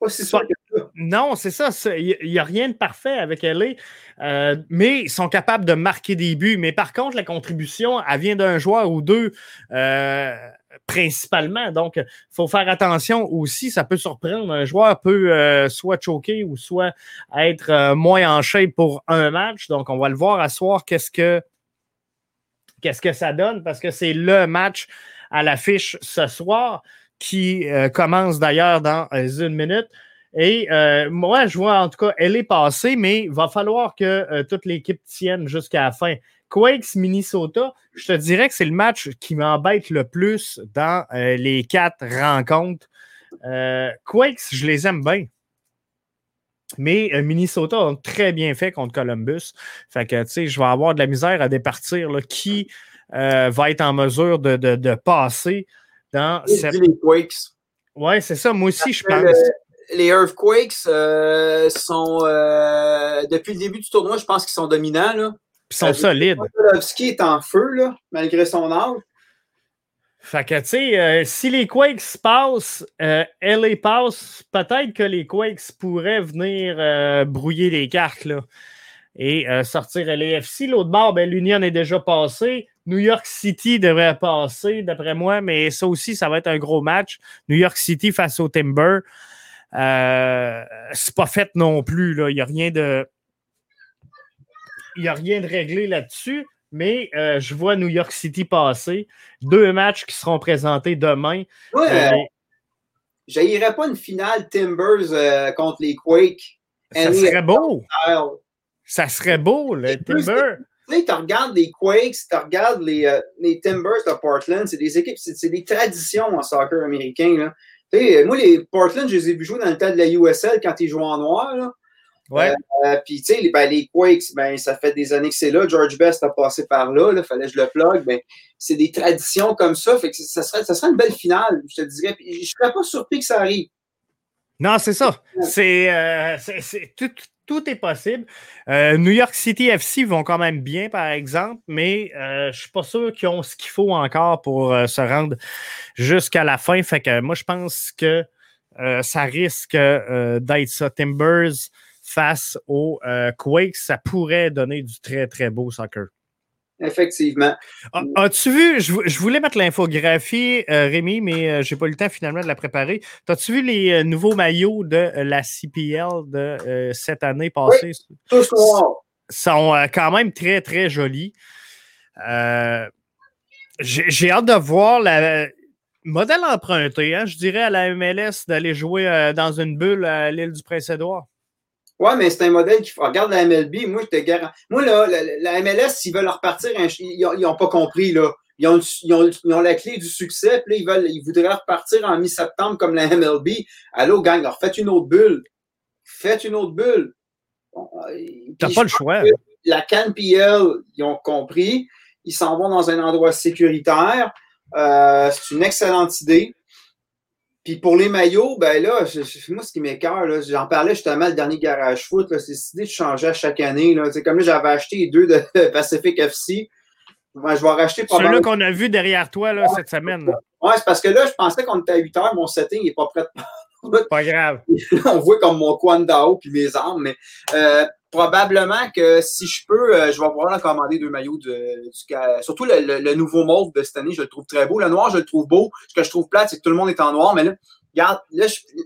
pas si sûr que. Non, c'est ça. Il n'y a rien de parfait avec elle. Euh, mais ils sont capables de marquer des buts. Mais par contre, la contribution, elle vient d'un joueur ou deux. Euh, principalement. Donc, il faut faire attention aussi. Ça peut surprendre. Un joueur peut euh, soit choquer ou soit être euh, moins en shape pour un match. Donc, on va le voir à soir qu'est-ce que qu'est-ce que ça donne parce que c'est le match à l'affiche ce soir qui commence d'ailleurs dans une minute. Et moi, je vois en tout cas, elle est passée, mais il va falloir que toute l'équipe tienne jusqu'à la fin. Quakes, Minnesota, je te dirais que c'est le match qui m'embête le plus dans euh, les quatre rencontres. Euh, Quakes, je les aime bien. Mais euh, Minnesota a très bien fait contre Columbus. Fait que, tu sais, je vais avoir de la misère à départir qui va être en mesure de, passer dans cette. Les Quakes. Ouais, c'est ça. Moi aussi, je pense. Les Earthquakes sont, depuis le début du tournoi, je pense qu'ils sont dominants. Là. Ils sont solides. Ski est en feu, là, malgré son âge. Fait que, tu sais, euh, si les Quakes passent, euh, LA passe, peut-être que les Quakes pourraient venir euh, brouiller les cartes, là, et euh, sortir LAFC. L'autre bord, ben, l'Union est déjà passée. New York City devrait passer, d'après moi, mais ça aussi, ça va être un gros match. New York City face au Timber. C'est pas fait non plus, là. Il n'y a rien de il n'y a rien de réglé là-dessus, mais euh, je vois New York City passer. Deux matchs qui seront présentés demain. Ouais, euh, pas une finale Timbers euh, contre les Quakes. Ça serait beau. Ça serait beau, le Timbers. Tu sais, tu regardes les Quakes, tu regardes les, les, Timbers de Portland, c'est des équipes, c'est des traditions en soccer américain. Là. Moi, les Portland, je les ai vus jouer dans le temps de la USL quand ils jouaient en noir. Là. Ouais. Euh, puis, tu sais, les, ben, les Quakes, ben, ça fait des années que c'est là. George Best a passé par là. Il fallait que je le plug. Ben, c'est des traditions comme ça. Fait que ça serait, ça serait une belle finale, je te dirais. je ne serais pas surpris que ça arrive. Non, c'est ça. C'est, euh, tout, tout, est possible. Euh, New York City FC vont quand même bien, par exemple, mais je ne suis pas sûr qu'ils ont ce qu'il faut encore pour se rendre jusqu'à la fin. Fait que moi, je pense que ça risque d'être ça. Timbers face aux euh, Quakes, ça pourrait donner du très, très beau soccer. Effectivement. As-tu vu, je, voulais mettre l'infographie, euh, Rémi, mais je n'ai pas eu le temps finalement de la préparer. As-tu vu les nouveaux maillots de la CPL de cette année passée? Oui, tous noirs. sont quand même très, très jolis. J'ai hâte de voir le modèle emprunté, hein, je dirais, à la MLS d'aller jouer dans une bulle à l'île du Prince-Édouard. Ouais, mais c'est un modèle qui regarde la MLB. Moi, je te garantis. Moi, là, la, MLS, s'ils veulent repartir, ils n'ont pas compris, là. Ils ont, ils, ont, ils ont, la clé du succès, puis là, ils, veulent, ils voudraient repartir en mi-septembre comme la MLB. Allô, gang, alors faites une autre bulle. Faites une autre bulle. T'as pas le choix. La CanPL, ils ont compris. Ils s'en vont dans un endroit sécuritaire. Euh, c'est une excellente idée. Puis pour les maillots, ben là, moi, ce qui m'écœure, j'en parlais justement le dernier garage foot, c'est l'idée de changer à chaque année. Là. Comme là, j'avais acheté deux de <laughs> Pacific FC. Ben, je vais racheter Celui-là qu'on a vu derrière toi là, cette semaine. Ouais, c'est parce que là, je pensais qu'on était à 8 heures, mon setting n'est pas prêt. <laughs> pas grave. On voit comme mon coin d'ao puis mes armes, mais euh, probablement que si je peux, euh, je vais pouvoir en commander deux maillots. De, surtout le, nouveau mauve de cette année, je le trouve très beau. Le noir, je le trouve beau. Ce que je trouve plate, c'est que tout le monde est en noir. Mais là, regarde,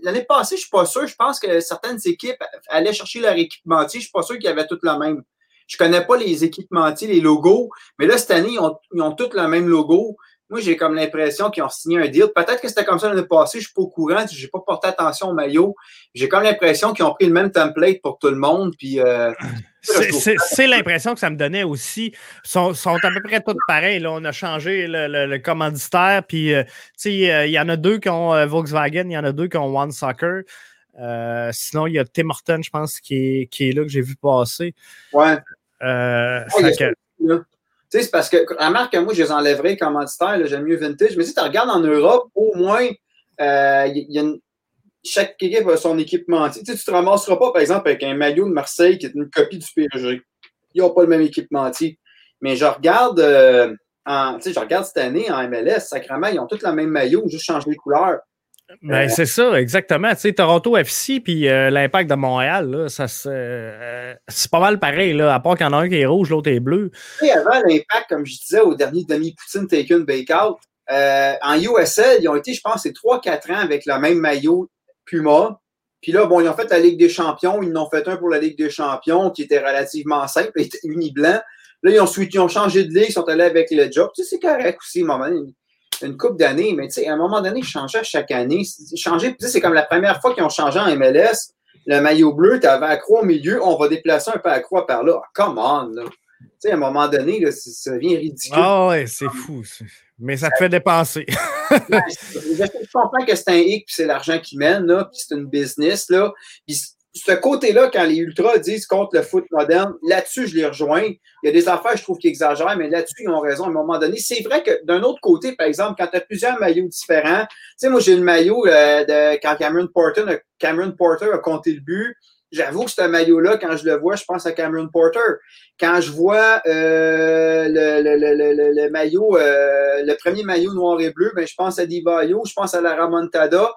l'année passée, je suis pas sûr. Je pense que certaines équipes allaient chercher leur équipementier. Je suis pas sûr qu'ils avaient toutes le même. Je connais pas les équipementiers, les logos. Mais là, cette année, ils ont, ils ont tous le même logo moi, j'ai comme l'impression qu'ils ont signé un deal. Peut-être que c'était comme ça l'année passée, je ne suis pas au courant, je n'ai pas porté attention au maillot. J'ai comme l'impression qu'ils ont pris le même template pour tout le monde. Puis, euh, <laughs> c'est l'impression que ça me donnait aussi. Ils sont, sont, à peu près tous pareils. Là. On a changé le, commanditaire. Puis, euh, euh, il y en a deux qui ont Volkswagen, il y en a deux qui ont One Soccer. sinon, il y a Tim Horton, je pense, qui est, qui est là, que j'ai vu passer. Ouais. ouais tu sais, c'est parce que, remarque que moi, je les enlèverais commanditaires, j'aime mieux vintage. Mais si tu regardes en Europe, au moins, euh, y a une, chaque équipe a son équipement. Tu tu te ramasseras pas, par exemple, avec un maillot de Marseille qui est une copie du PSG. Ils n'ont pas le même équipement. Mais je regarde, euh, en, je regarde cette année en MLS, sacrément, ils ont tous le même maillot, juste changer les couleurs. Ben, c'est ça, exactement. Tu sais, Toronto FC puis euh, l'Impact de Montréal, là, ça euh, c'est pas mal pareil, là, à part qu'il y en a un qui est rouge, l'autre est bleu. Sais, avant l'Impact, comme je disais au dernier demi-poutine Taken Bakeout, euh, en USL, ils ont été, je pense, c'est 3-4 ans avec le même maillot Puma. Puis là, bon, ils ont fait la Ligue des Champions. Ils en ont fait un pour la Ligue des Champions qui était relativement simple, <laughs> était uni-blanc. Là, ils ont, ils ont changé de ligue, ils sont allés avec le job. Tu sais, c'est correct aussi, moment une coupe d'années, mais tu sais, à un moment donné, ils changeaient chaque année. Changer, c'est comme la première fois qu'ils ont changé en MLS. Le maillot bleu, tu avais croix au milieu, on va déplacer un peu à croix par là. come on, là. Tu sais, à un moment donné, là, ça devient ridicule. Ah ouais, c'est fou. Mais ça te fait dépenser. je comprends que c'est un hic, puis c'est l'argent qui mène, là, puis c'est une business, là. Puis ce côté-là, quand les ultras disent contre le foot moderne, là-dessus, je les rejoins. Il y a des affaires, je trouve, qui exagèrent, mais là-dessus, ils ont raison à un moment donné. C'est vrai que d'un autre côté, par exemple, quand tu as plusieurs maillots différents, tu sais, moi, j'ai le maillot euh, de quand Cameron Porter, Cameron Porter a compté le but. J'avoue que ce maillot-là, quand je le vois, je pense à Cameron Porter. Quand je vois euh, le, le, le, le, maillot, euh, le premier maillot noir et bleu, ben, je pense à Divayo, je pense à la Ramontada.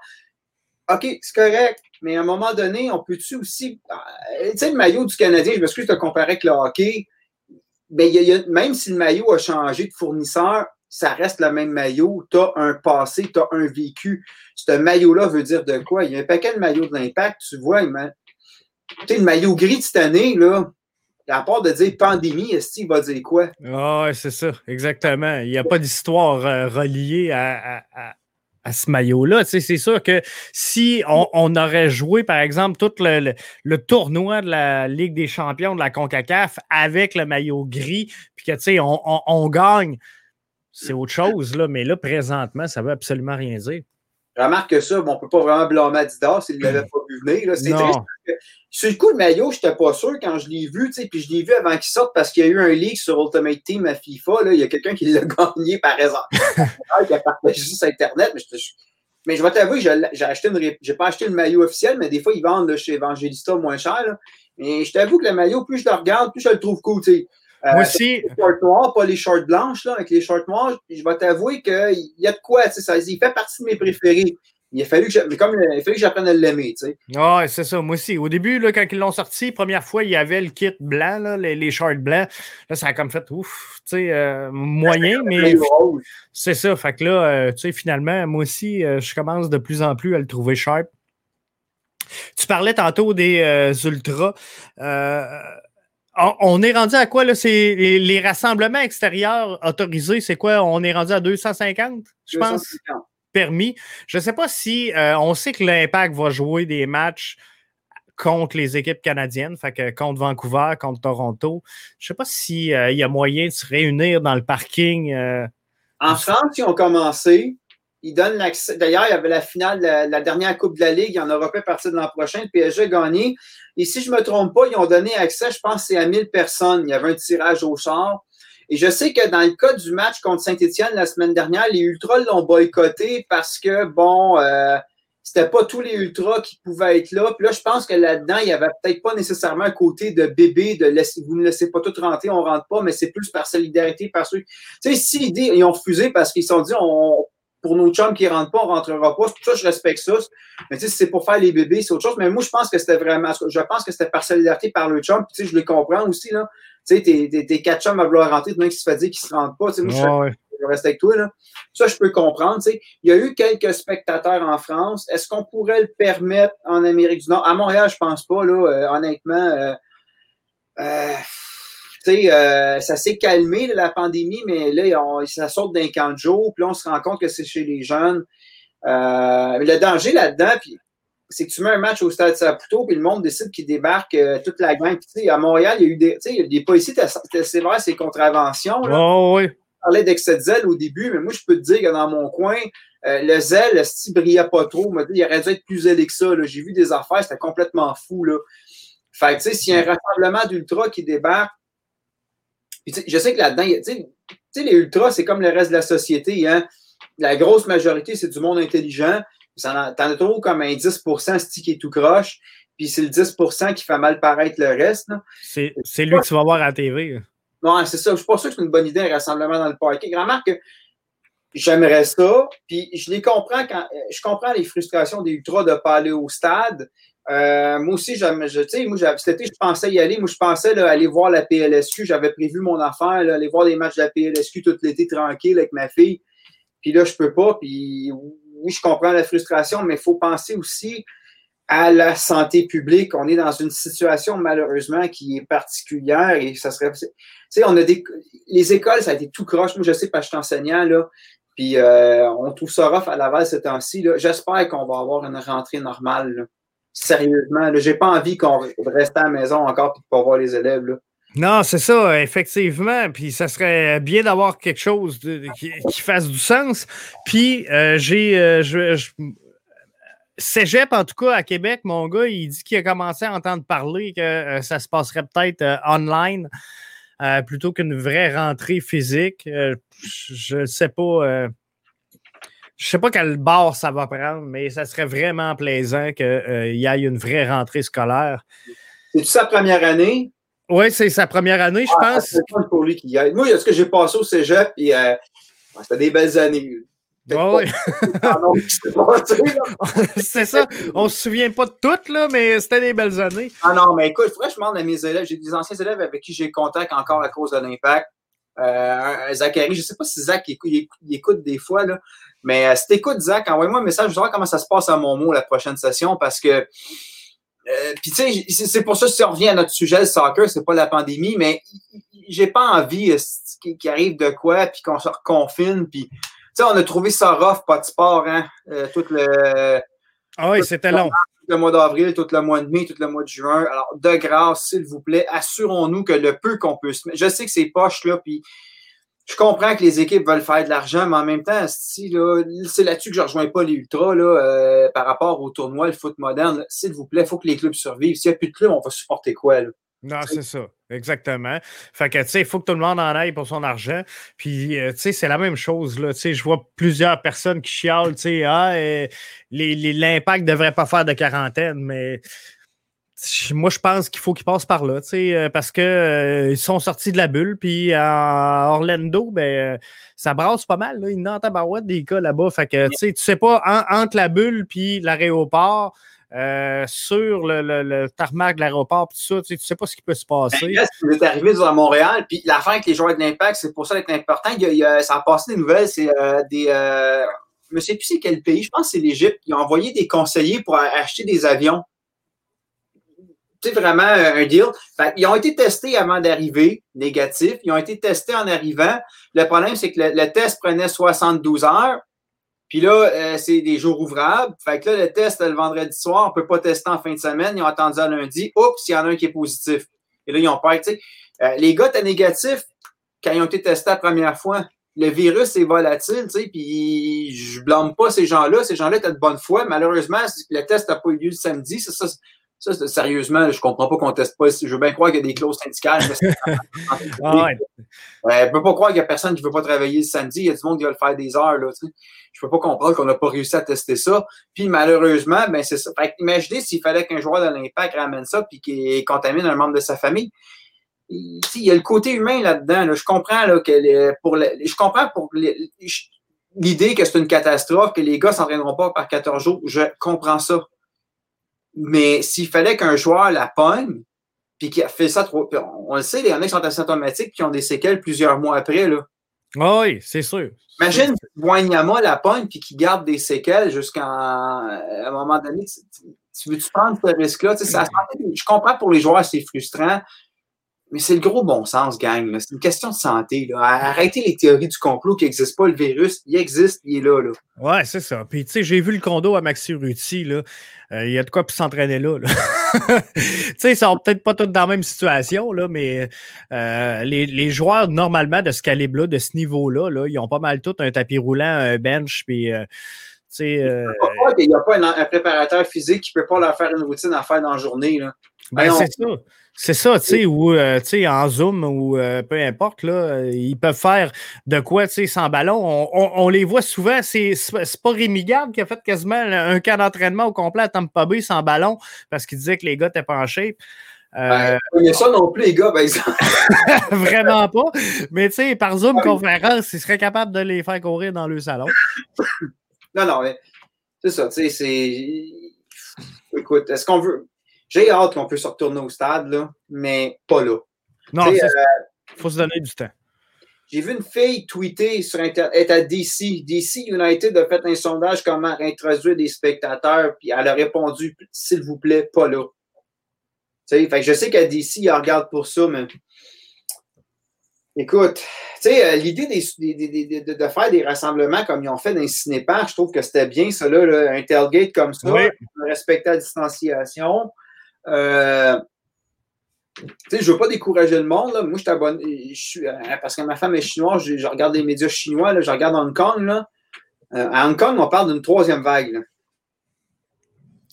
OK, c'est correct, mais à un moment donné, on peut-tu aussi. Euh, tu sais, le maillot du Canadien, je m'excuse de comparer avec le hockey. Ben, y a, même si le maillot a changé de fournisseur, ça reste le même maillot. Tu as un passé, tu as un vécu. Ce maillot-là veut dire de quoi? Il y a un paquet de maillots de l'impact, tu vois. Tu sais, le maillot gris de cette année, là, à part de dire pandémie, est-ce qu'il va dire quoi? Ah, c'est ça, exactement. Il n'y a pas d'histoire euh, reliée à ce maillot-là. c'est sûr que si on, aurait joué, par exemple, tout le, tournoi de la Ligue des champions de la CONCACAF avec le maillot gris, puis que, tu sais, on, gagne, c'est autre chose, là. Mais là, présentement, ça ne veut absolument rien dire. Remarque ça, bon, on ne peut pas vraiment blâmer Adidas s'il ne l'avait <clears throat> pas vu venir. C'est triste. Sur le coup, le maillot, je n'étais pas sûr quand je l'ai vu, puis je l'ai vu avant qu'il sorte parce qu'il y a eu un leak sur Ultimate Team à FIFA. Là. Il y a quelqu'un qui l'a <laughs> gagné par exemple. <laughs> qui a partagé sur Internet. Mais je, mais je vais t'avouer, j'ai acheté une, j'ai pas acheté le maillot officiel, mais des fois, ils vendent chez Evangelista moins cher. Mais je t'avoue que le maillot, plus je le regarde, plus je le trouve cool. Euh, Moi aussi. Les shorts noirs, pas les shorts blanches, là, avec les shorts noirs, je vais t'avouer qu'il y a de quoi. Ça, il fait partie de mes préférés. Il a fallu que, comme, il a fallu que j'apprenne à l'aimer. Tu sais. Ouais, c'est ça. Moi aussi. Au début, là, quand ils l'ont sorti, première fois, il y avait le kit blanc, là, les, les shorts blancs. Là, ça a comme fait ouf, tu sais, euh, moyen, mais c'est ça. Fait que là, euh, tu sais, finalement, moi aussi, euh, je commence de plus en plus à le trouver sharp. Tu parlais tantôt des ultras. On, est rendu à quoi, là? C'est les, rassemblements extérieurs autorisés, c'est quoi? On est rendu à 250, je pense, permis. Je ne sais pas si on sait que l'Impact va jouer des matchs contre les équipes canadiennes, fait que contre Vancouver, contre Toronto. Je ne sais pas s'il y a moyen de se réunir dans le parking. en France, ils ont commencé. Ils donnent l'accès. D'ailleurs, il y avait la finale, la, la, dernière Coupe de la Ligue. Il y en aura pas de l'an prochain. Le PSG a gagné. Et si je ne me trompe pas, ils ont donné accès, je pense, c'est à 1000 personnes. Il y avait un tirage au char. Et je sais que dans le cas du match contre Saint-Etienne la semaine dernière, les Ultras l'ont boycotté parce que, bon, euh, c'était pas tous les Ultras qui pouvaient être là. Puis là, je pense que là-dedans, il n'y avait peut-être pas nécessairement un côté de bébé, de vous ne laissez pas tout rentrer, on rentre pas, mais c'est plus par solidarité, par ceux. Tu sais, si ils ont refusé parce qu'ils se sont dit, on, pour nos chums qui ne rentrent pas, on ne rentrera pas. Ça, je respecte ça. Mais tu sais, si c'est pour faire les bébés, c'est autre chose. Mais moi, je pense que c'était vraiment. Je pense que c'était par solidarité par le chum. Puis, tu sais, je les comprends aussi. Là. Tu sais, tes, quatre chums à vouloir rentrer, demain qui se fait dire qu'ils ne se rentrent pas. Tu sais, moi, je, reste avec toi. Là. Ça, je peux comprendre. Tu sais. Il y a eu quelques spectateurs en France. Est-ce qu'on pourrait le permettre en Amérique du Nord? À Montréal, je ne pense pas, là, euh, honnêtement. Euh, euh, euh, ça s'est calmé, la pandémie, mais là, ça sort d'un camp de jour, puis là, on se rend compte que c'est chez les jeunes. Euh, le danger là-dedans, c'est que tu mets un match au stade Saputo, puis le monde décide qu'il débarque euh, toute la gang. Puis, à Montréal, il y a eu des, il y a des policiers, c'est vrai, c'est contraventions. Là. Oh, oui. On parlait d'excès de zèle au début, mais moi, je peux te dire que dans mon coin, le zèle, il brillait pas trop. Il aurait dû être plus zélé que ça. J'ai vu des affaires, c'était complètement fou. Là. Fait que, tu sais, s'il y a un rassemblement d'ultra qui débarque, je sais que là-dedans, tu sais, les ultras, c'est comme le reste de la société. Hein? La grosse majorité, c'est du monde intelligent. T'en as trop comme un 10% qui est tout croche. Puis c'est le 10% qui fait mal paraître le reste. C'est lui que tu vas voir à la TV. Non, c'est ça. Je suis pas sûr que c'est une bonne idée, un rassemblement dans le parking. Remarque que j'aimerais ça. Puis je les comprends quand je comprends les frustrations des ultras de ne pas aller au stade. Euh, moi aussi, je, moi, cet été, je pensais y aller. Moi, je pensais aller voir la PLSQ. J'avais prévu mon affaire, aller voir les matchs de la PLSQ tout l'été tranquille avec ma fille. Puis là, je peux pas. Puis oui, je comprends la frustration, mais il faut penser aussi à la santé publique. On est dans une situation, malheureusement, qui est particulière et ça serait. Tu sais, on a des. Les écoles, ça a été tout croche. Moi, je sais parce que je suis enseignant, là. Puis euh, on trouve ça rough à Laval ce temps-ci. J'espère qu'on va avoir une rentrée normale. Là sérieusement. J'ai pas envie qu'on reste à la maison encore pour pas voir les élèves. Non, c'est ça, effectivement. Puis ça serait bien d'avoir quelque chose qui, fasse du sens. Puis euh, j'ai. Euh, Cégep, en tout cas, à Québec, mon gars, il dit qu'il a commencé à entendre parler que euh, ça se passerait peut-être online plutôt qu'une vraie rentrée physique. je ne sais pas je sais pas quel bord ça va prendre, mais ça serait vraiment plaisant qu'il euh, y ait une vraie rentrée scolaire. C'est sa première année? Oui, c'est sa première année, je ah, pense. C'est pour lui qui Moi, ce que j'ai passé au cégep, puis euh, c'était des belles années. oui. <laughs> c'est ça. On ne se souvient pas de toutes, là, mais c'était des belles années. Ah non, mais écoute, franchement, je à mes élèves. J'ai des anciens élèves avec qui j'ai contact encore à cause de l'impact. Euh, Zachary, je ne sais pas si Zach écoute, écoute des fois, là, mais euh, si t'écoutes, Zach, envoie-moi un message, je vais comment ça se passe à mon mot la prochaine session parce que. Euh, puis tu sais, c'est pour ça que si on revient à notre sujet, le soccer, c'est pas la pandémie, mais j'ai pas envie euh, qu'il arrive de quoi, puis qu'on se reconfine, puis tu sais, on a trouvé ça rough, pas de sport, hein, tout le. Ah oui, c'était long. Tout le mois d'avril, tout le mois de mai, tout le mois de juin. Alors, de grâce, s'il vous plaît, assurons-nous que le peu qu'on peut se mettre. Je sais que c'est poche, là, puis je comprends que les équipes veulent faire de l'argent, mais en même temps, c'est là-dessus que je ne rejoins pas les Ultras là, euh, par rapport au tournoi, le foot moderne. S'il vous plaît, il faut que les clubs survivent. S'il n'y a plus de clubs, on va supporter quoi? Là? Non, c'est ça, exactement. Fait que, tu sais, il faut que tout le monde en aille pour son argent. Puis, euh, tu sais, c'est la même chose, là. Tu sais, je vois plusieurs personnes qui chialent, tu sais, ah, euh, l'impact ne devrait pas faire de quarantaine, mais moi, je pense qu'il faut qu'ils passent par là, euh, parce qu'ils euh, sont sortis de la bulle. Puis à Orlando, ben, ça brasse pas mal. Là. Ils n'ont tabarouette des cas là-bas. Fait que tu sais pas, entre la bulle puis l'aéroport, euh, sur le, tarmac de l'aéroport, tout ça, tu sais, sais pas ce qui peut se passer. Ben, ce qui est arrivé à Montréal, puis l'affaire avec les joueurs de l'impact, c'est pour ça d'être important. ça a passé des nouvelles, c'est des. je ne sais plus c'est quel pays, je pense que c'est l'Égypte. Ils ont envoyé des conseillers pour acheter des avions vraiment un deal. ils ont été testés avant d'arriver, négatifs. Ils ont été testés en arrivant. Le problème, c'est que le, test prenait 72 heures. Puis là, euh, c'est des jours ouvrables. Fait que là, le test le vendredi soir, on ne peut pas tester en fin de semaine. Ils ont attendu à lundi. Oups, il y en a un qui est positif. Et là, ils ont peur. Euh, les gars étaient négatifs quand ils ont été testés la première fois. Le virus est volatile, tu sais, puis je blâme pas ces gens-là. Ces gens-là étaient de bonne foi. Malheureusement, le test n'a pas eu lieu le samedi. C'est ça, ça, sérieusement, je comprends pas qu'on teste pas. Je veux bien croire qu'il y a des clauses syndicales. <laughs> ah ouais. ne peux pas croire qu'il y a personne qui ne veut pas travailler le samedi. Il y a du monde qui va le faire des heures. Là, tu sais. Je peux pas comprendre qu'on n'a pas réussi à tester ça. Puis malheureusement, ben, c'est ça. imaginez s'il fallait qu'un joueur de l'impact ramène ça et qu'il contamine un membre de sa famille. Il, y a le côté humain là-dedans. Je comprends là, que pour je comprends pour l'idée que c'est une catastrophe, que les gars ne s'entraîneront pas par 14 jours. Je comprends ça. Mais s'il fallait qu'un joueur la pogne, puis qu'il a fait ça trop. On le sait, les mecs sont asymptomatiques qui ont des séquelles plusieurs mois après. Là. oui, c'est sûr. Imagine Wanyama la pogne puis qu'il garde des séquelles jusqu'à un moment donné. Tu, veux-tu prendre ce risque-là? Je comprends pour les joueurs, c'est frustrant. Mais c'est le gros bon sens, gang. C'est une question de santé. Arrêtez les théories du complot qui n'existent pas. Le virus, il existe, il est là. là. Ouais, c'est ça. Puis, tu sais, j'ai vu le condo à Maxi Ruti. Là. Euh, il y a de quoi pour s'entraîner là. <laughs> tu sais, ils sont peut-être pas tous dans la même situation, là, mais euh, les, joueurs, normalement, de ce calibre-là, de ce niveau-là, là, ils ont pas mal tout un tapis roulant, un bench, puis. Euh, il n'y a pas un, préparateur physique qui ne peut pas leur faire une routine à faire dans la journée. Là. Ben, c'est ça. C'est ça, tu sais, ou euh, en Zoom ou euh, peu importe, là, ils peuvent faire de quoi, tu sais, sans ballon. On, les voit souvent, c'est pas Rémi Garde qui a fait quasiment un cas d'entraînement au complet à Tampa Bay sans ballon parce qu'il disait que les gars étaient pas en shape. Euh, mais ça non plus, les gars, exemple. <laughs> Vraiment pas. Mais tu sais, par Zoom conférence, ils seraient capables de les faire courir dans le salon. Non, non, mais c'est ça, tu sais, c'est. Écoute, est-ce qu'on veut. J'ai hâte qu'on puisse retourner au stade, là, mais pas là. Non, il euh, faut se donner du temps. J'ai vu une fille tweeter sur Internet, à DC. DC United a fait un sondage comment introduire des spectateurs, puis elle a répondu, s'il vous plaît, pas là. Fait que je sais qu'à DC, il regarde pour ça, mais écoute, euh, l'idée de, faire des rassemblements comme ils ont fait dans les cinéparks, je trouve que c'était bien, ça, là, un tailgate comme ça, respecter la distanciation. Euh, je ne veux pas décourager le monde. Là. Moi, je t'abonne. Euh, parce que ma femme est chinoise, je, regarde les médias chinois, là, je regarde Hong Kong. Là. Euh, à Hong Kong, on parle d'une troisième vague.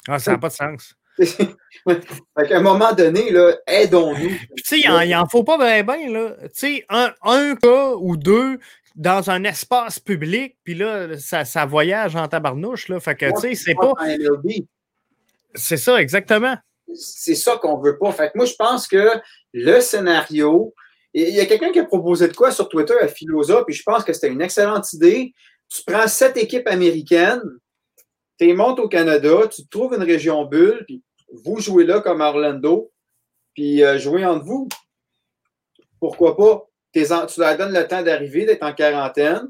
Ah, ça n'a pas de sens. <laughs> à un moment donné, aidons-nous. Tu sais, il n'en faut pas bien, bien. Tu sais, un, un cas ou deux dans un espace public, puis là, ça, ça, voyage en tabarnouche. Là. Fait que, tu sais, c'est pas. C'est ça, exactement c'est ça qu'on veut pas. Fait moi, je pense que le scénario, il y a quelqu'un qui a proposé de quoi sur Twitter à Philosophe, et je pense que c'était une excellente idée. Tu prends sept équipes américaines, tu montes au Canada, tu trouves une région bulle, puis vous jouez là comme Orlando, puis euh, jouez entre vous. Pourquoi pas? tu leur donnes le temps d'arriver, d'être en quarantaine,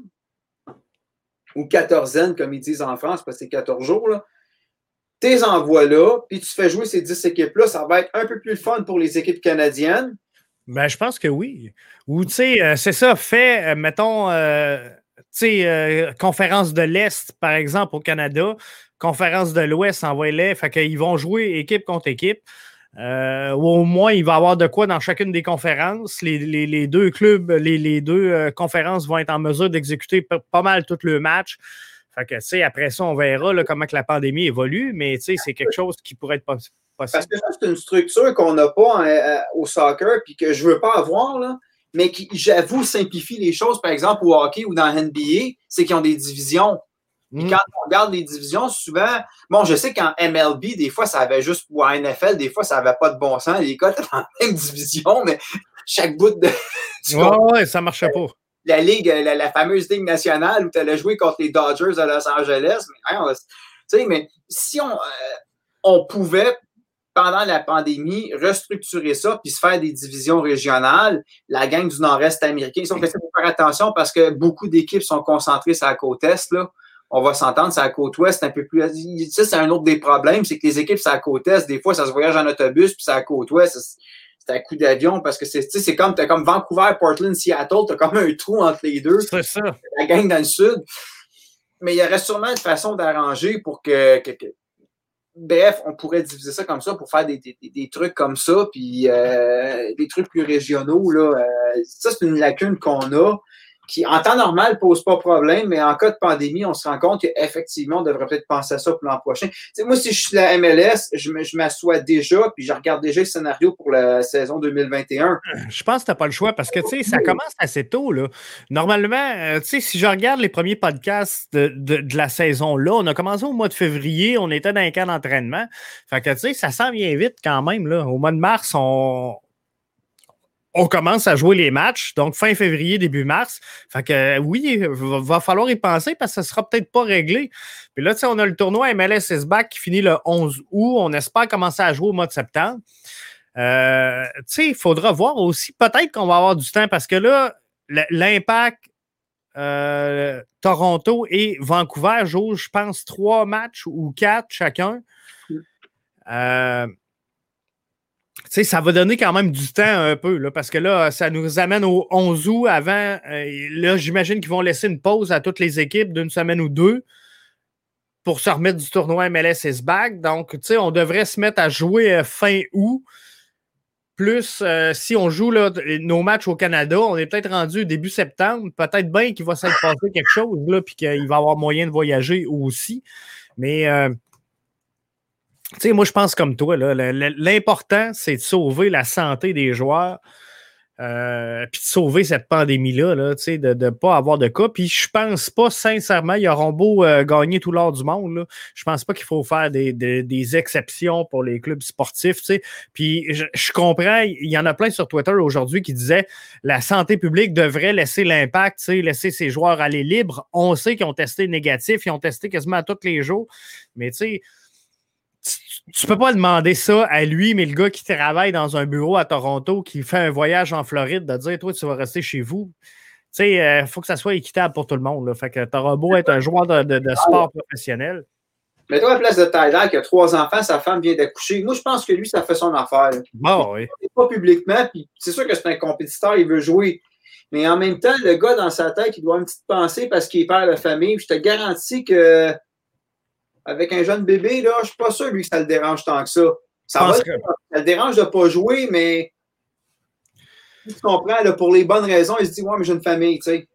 ou quatorzaine, comme ils disent en France, parce que c'est 14 jours. Là tes envois là, puis tu fais jouer ces 10 équipes-là, ça va être un peu plus fun pour les équipes canadiennes. Ben, je pense que oui. Ou, tu sais, euh, c'est ça, fait, euh, mettons, tu sais, conférence de l'Est, par exemple, au Canada, conférence de l'Ouest, envoie-les, fait qu'ils vont jouer équipe contre équipe. ou au moins, il va y avoir de quoi dans chacune des conférences. Les, deux clubs, les, les deux conférences vont être en mesure d'exécuter pas mal tout le match. Fait que, tu sais, après ça, on verra comment que la pandémie évolue, mais tu sais, c'est quelque chose qui pourrait être possible. Parce que ça, c'est une structure qu'on n'a pas hein, euh, au soccer, puis que je ne veux pas avoir, là, mais qui, j'avoue, simplifie les choses. Par exemple, au hockey ou dans NBA, c'est qu'ils ont des divisions. Et mm. quand on regarde les divisions, souvent, bon, je sais qu'en MLB, des fois, ça avait juste, ou en NFL, des fois, ça n'avait pas de bon sens. Les gars étaient dans la même division, mais chaque bout de. <laughs> ouais, ouais, ça marchait pas. La ligue, la, fameuse ligue nationale où tu allais jouer contre les Dodgers de Los Angeles. Mais, sais, mais si on, euh, on pouvait pendant la pandémie, restructurer ça puis se faire des divisions régionales, la gang du Nord-Est américain. Ils ont fait faire attention parce que beaucoup d'équipes sont concentrées sur la côte Est. Là. On va s'entendre, sur la côte Ouest, un peu plus. Ça, c'est un autre des problèmes, c'est que les équipes sur la côte Est, des fois, ça se voyage en autobus, puis sur la côte Ouest, c'est un coup d'avion parce que c'est c'est comme as comme Vancouver, Portland, Seattle, tu as comme un trou entre les deux. C'est ça. La gang dans le sud. Mais il y aurait sûrement une façon d'arranger pour que, que, bref, on pourrait diviser ça comme ça pour faire des, trucs comme ça, puis euh, des trucs plus régionaux. Là, euh, ça, c'est une lacune qu'on a qui, en temps normal, pose pas problème, mais en cas de pandémie, on se rend compte qu'effectivement, on devrait peut-être penser à ça pour l'an prochain. moi, si je suis la MLS, je m'assois déjà, puis je regarde déjà le scénario pour la saison 2021. Je pense que tu n'as pas le choix parce que, ça commence assez tôt, là. Normalement, euh, si je regarde les premiers podcasts de, de, la saison, là, on a commencé au mois de février, on était dans un camp d'entraînement. Fait que, ça s'en vient vite quand même, là. Au mois de mars, on, on commence à jouer les matchs, donc fin février, début mars. Fait que oui, il va, falloir y penser parce que ça sera peut-être pas réglé. Puis là, tu sais, on a le tournoi MLS is back qui finit le 11 août. On espère commencer à jouer au mois de septembre. Euh, tu sais, il faudra voir aussi. Peut-être qu'on va avoir du temps parce que là, l'impact euh, Toronto et Vancouver jouent, je pense, trois matchs ou quatre chacun. Euh, ça va donner quand même du temps un peu, là, parce que là, ça nous amène au 11 août avant. Euh, là, j'imagine qu'ils vont laisser une pause à toutes les équipes d'une semaine ou deux pour se remettre du tournoi MLS is back. Donc, on devrait se mettre à jouer euh, fin août. Plus, euh, si on joue là, nos matchs au Canada, on est peut-être rendu début septembre. Peut-être bien qu'il va s'être passé quelque chose, puis qu'il va avoir moyen de voyager aussi. Mais tu sais, moi, je pense comme toi. L'important, c'est de sauver la santé des joueurs. Euh, puis de sauver cette pandémie-là, là, de ne pas avoir de cas. Puis je pense pas, sincèrement, ils auront beau euh, gagner tout l'or du monde. Là, je pense pas qu'il faut faire des, des, exceptions pour les clubs sportifs. Puis je, je, comprends, il y en a plein sur Twitter aujourd'hui qui disaient la santé publique devrait laisser l'impact, laisser ses joueurs aller libres. On sait qu'ils ont testé négatif, ils ont testé quasiment tous les jours. Mais tu sais, tu peux pas demander ça à lui, mais le gars qui travaille dans un bureau à Toronto, qui fait un voyage en Floride, de dire Toi, tu vas rester chez vous. Tu sais, il euh, faut que ça soit équitable pour tout le monde. Là. Fait que t'auras beau être un joueur de, sport professionnel. Mais toi, à la place de Tyler, qui a trois enfants, sa femme vient d'accoucher. Moi, je pense que lui, ça fait son affaire. Bon, oui. Pas publiquement, puis c'est sûr que c'est un compétiteur, il veut jouer. Mais en même temps, le gars dans sa tête, il doit avoir une petite pensée parce qu'il perd la famille. Je te garantis que avec un jeune bébé, là, je suis pas sûr, lui, que ça le dérange tant que ça. Ça, va, ça le dérange de ne pas jouer, mais tu comprends, là, pour les bonnes raisons, il se dit Ouais, mais j'ai une famille, tu sais.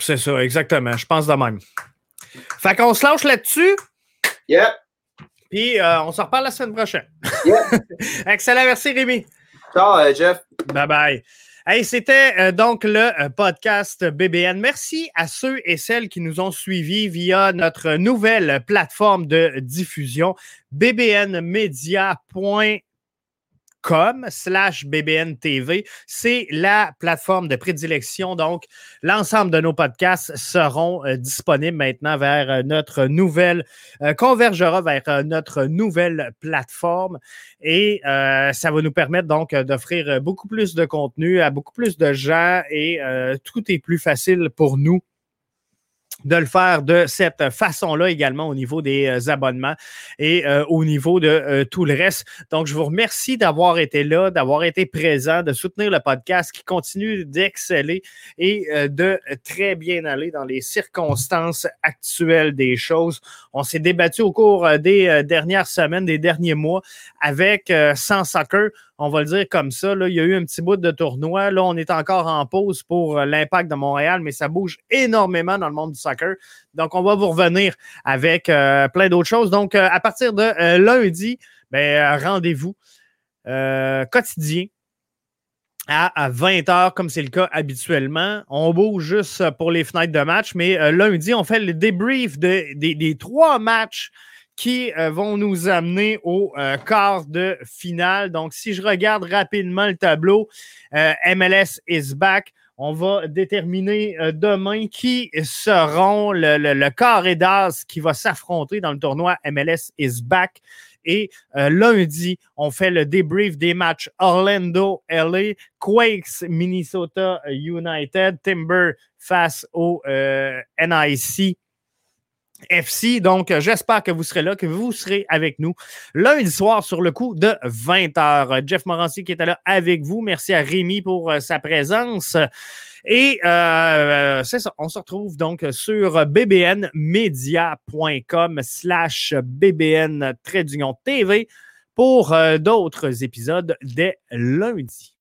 C'est ça, exactement. Je pense de même. Fait qu'on se lâche là-dessus. Yep. Puis euh, on se reparle la semaine prochaine. Yep. <laughs> Excellent, merci Rémi. Ciao, euh, Jeff. Bye bye. Hey, c'était euh, donc le euh, podcast BBN. Merci à ceux et celles qui nous ont suivis via notre nouvelle plateforme de diffusion bbnmedia.com com slash BBNTV. C'est la plateforme de prédilection. Donc, l'ensemble de nos podcasts seront euh, disponibles maintenant vers euh, notre nouvelle, euh, convergera vers notre nouvelle plateforme. Et ça va nous permettre donc d'offrir beaucoup plus de contenu à beaucoup plus de gens et tout est plus facile pour nous de le faire de cette façon-là également au niveau des euh, abonnements et euh, au niveau de euh, tout le reste. Donc, je vous remercie d'avoir été là, d'avoir été présent, de soutenir le podcast qui continue d'exceller et de très bien aller dans les circonstances actuelles des choses. On s'est débattu au cours des dernières semaines, des derniers mois avec Sans Soccer on va le dire comme ça. Il y a eu un petit bout de tournoi. Là, on est encore en pause pour euh, l'impact de Montréal, mais ça bouge énormément dans le monde du soccer. Donc, on va vous revenir avec euh, plein d'autres choses. Donc, euh, à partir de lundi, ben, rendez-vous quotidien à, 20h, comme c'est le cas habituellement. On bouge juste pour les fenêtres de match, mais lundi, on fait le débrief des trois matchs qui euh, vont nous amener au euh, quart de finale. Donc, si je regarde rapidement le tableau, MLS is back. On va déterminer demain qui seront le, le, le carré d'as qui va s'affronter dans le tournoi MLS is back. Et euh, lundi, on fait le débrief des matchs Orlando, LA, Quakes, Minnesota United, Timber face au euh, NIC. FC. Donc, euh, j'espère que vous serez là, que vous serez avec nous lundi soir sur le coup de 20h. Jeff Morancy qui était là avec vous. Merci à Rémi pour sa présence. Et euh, c'est ça, on se retrouve donc sur bbnmedia.com slash bbn TV pour euh, d'autres épisodes dès lundi.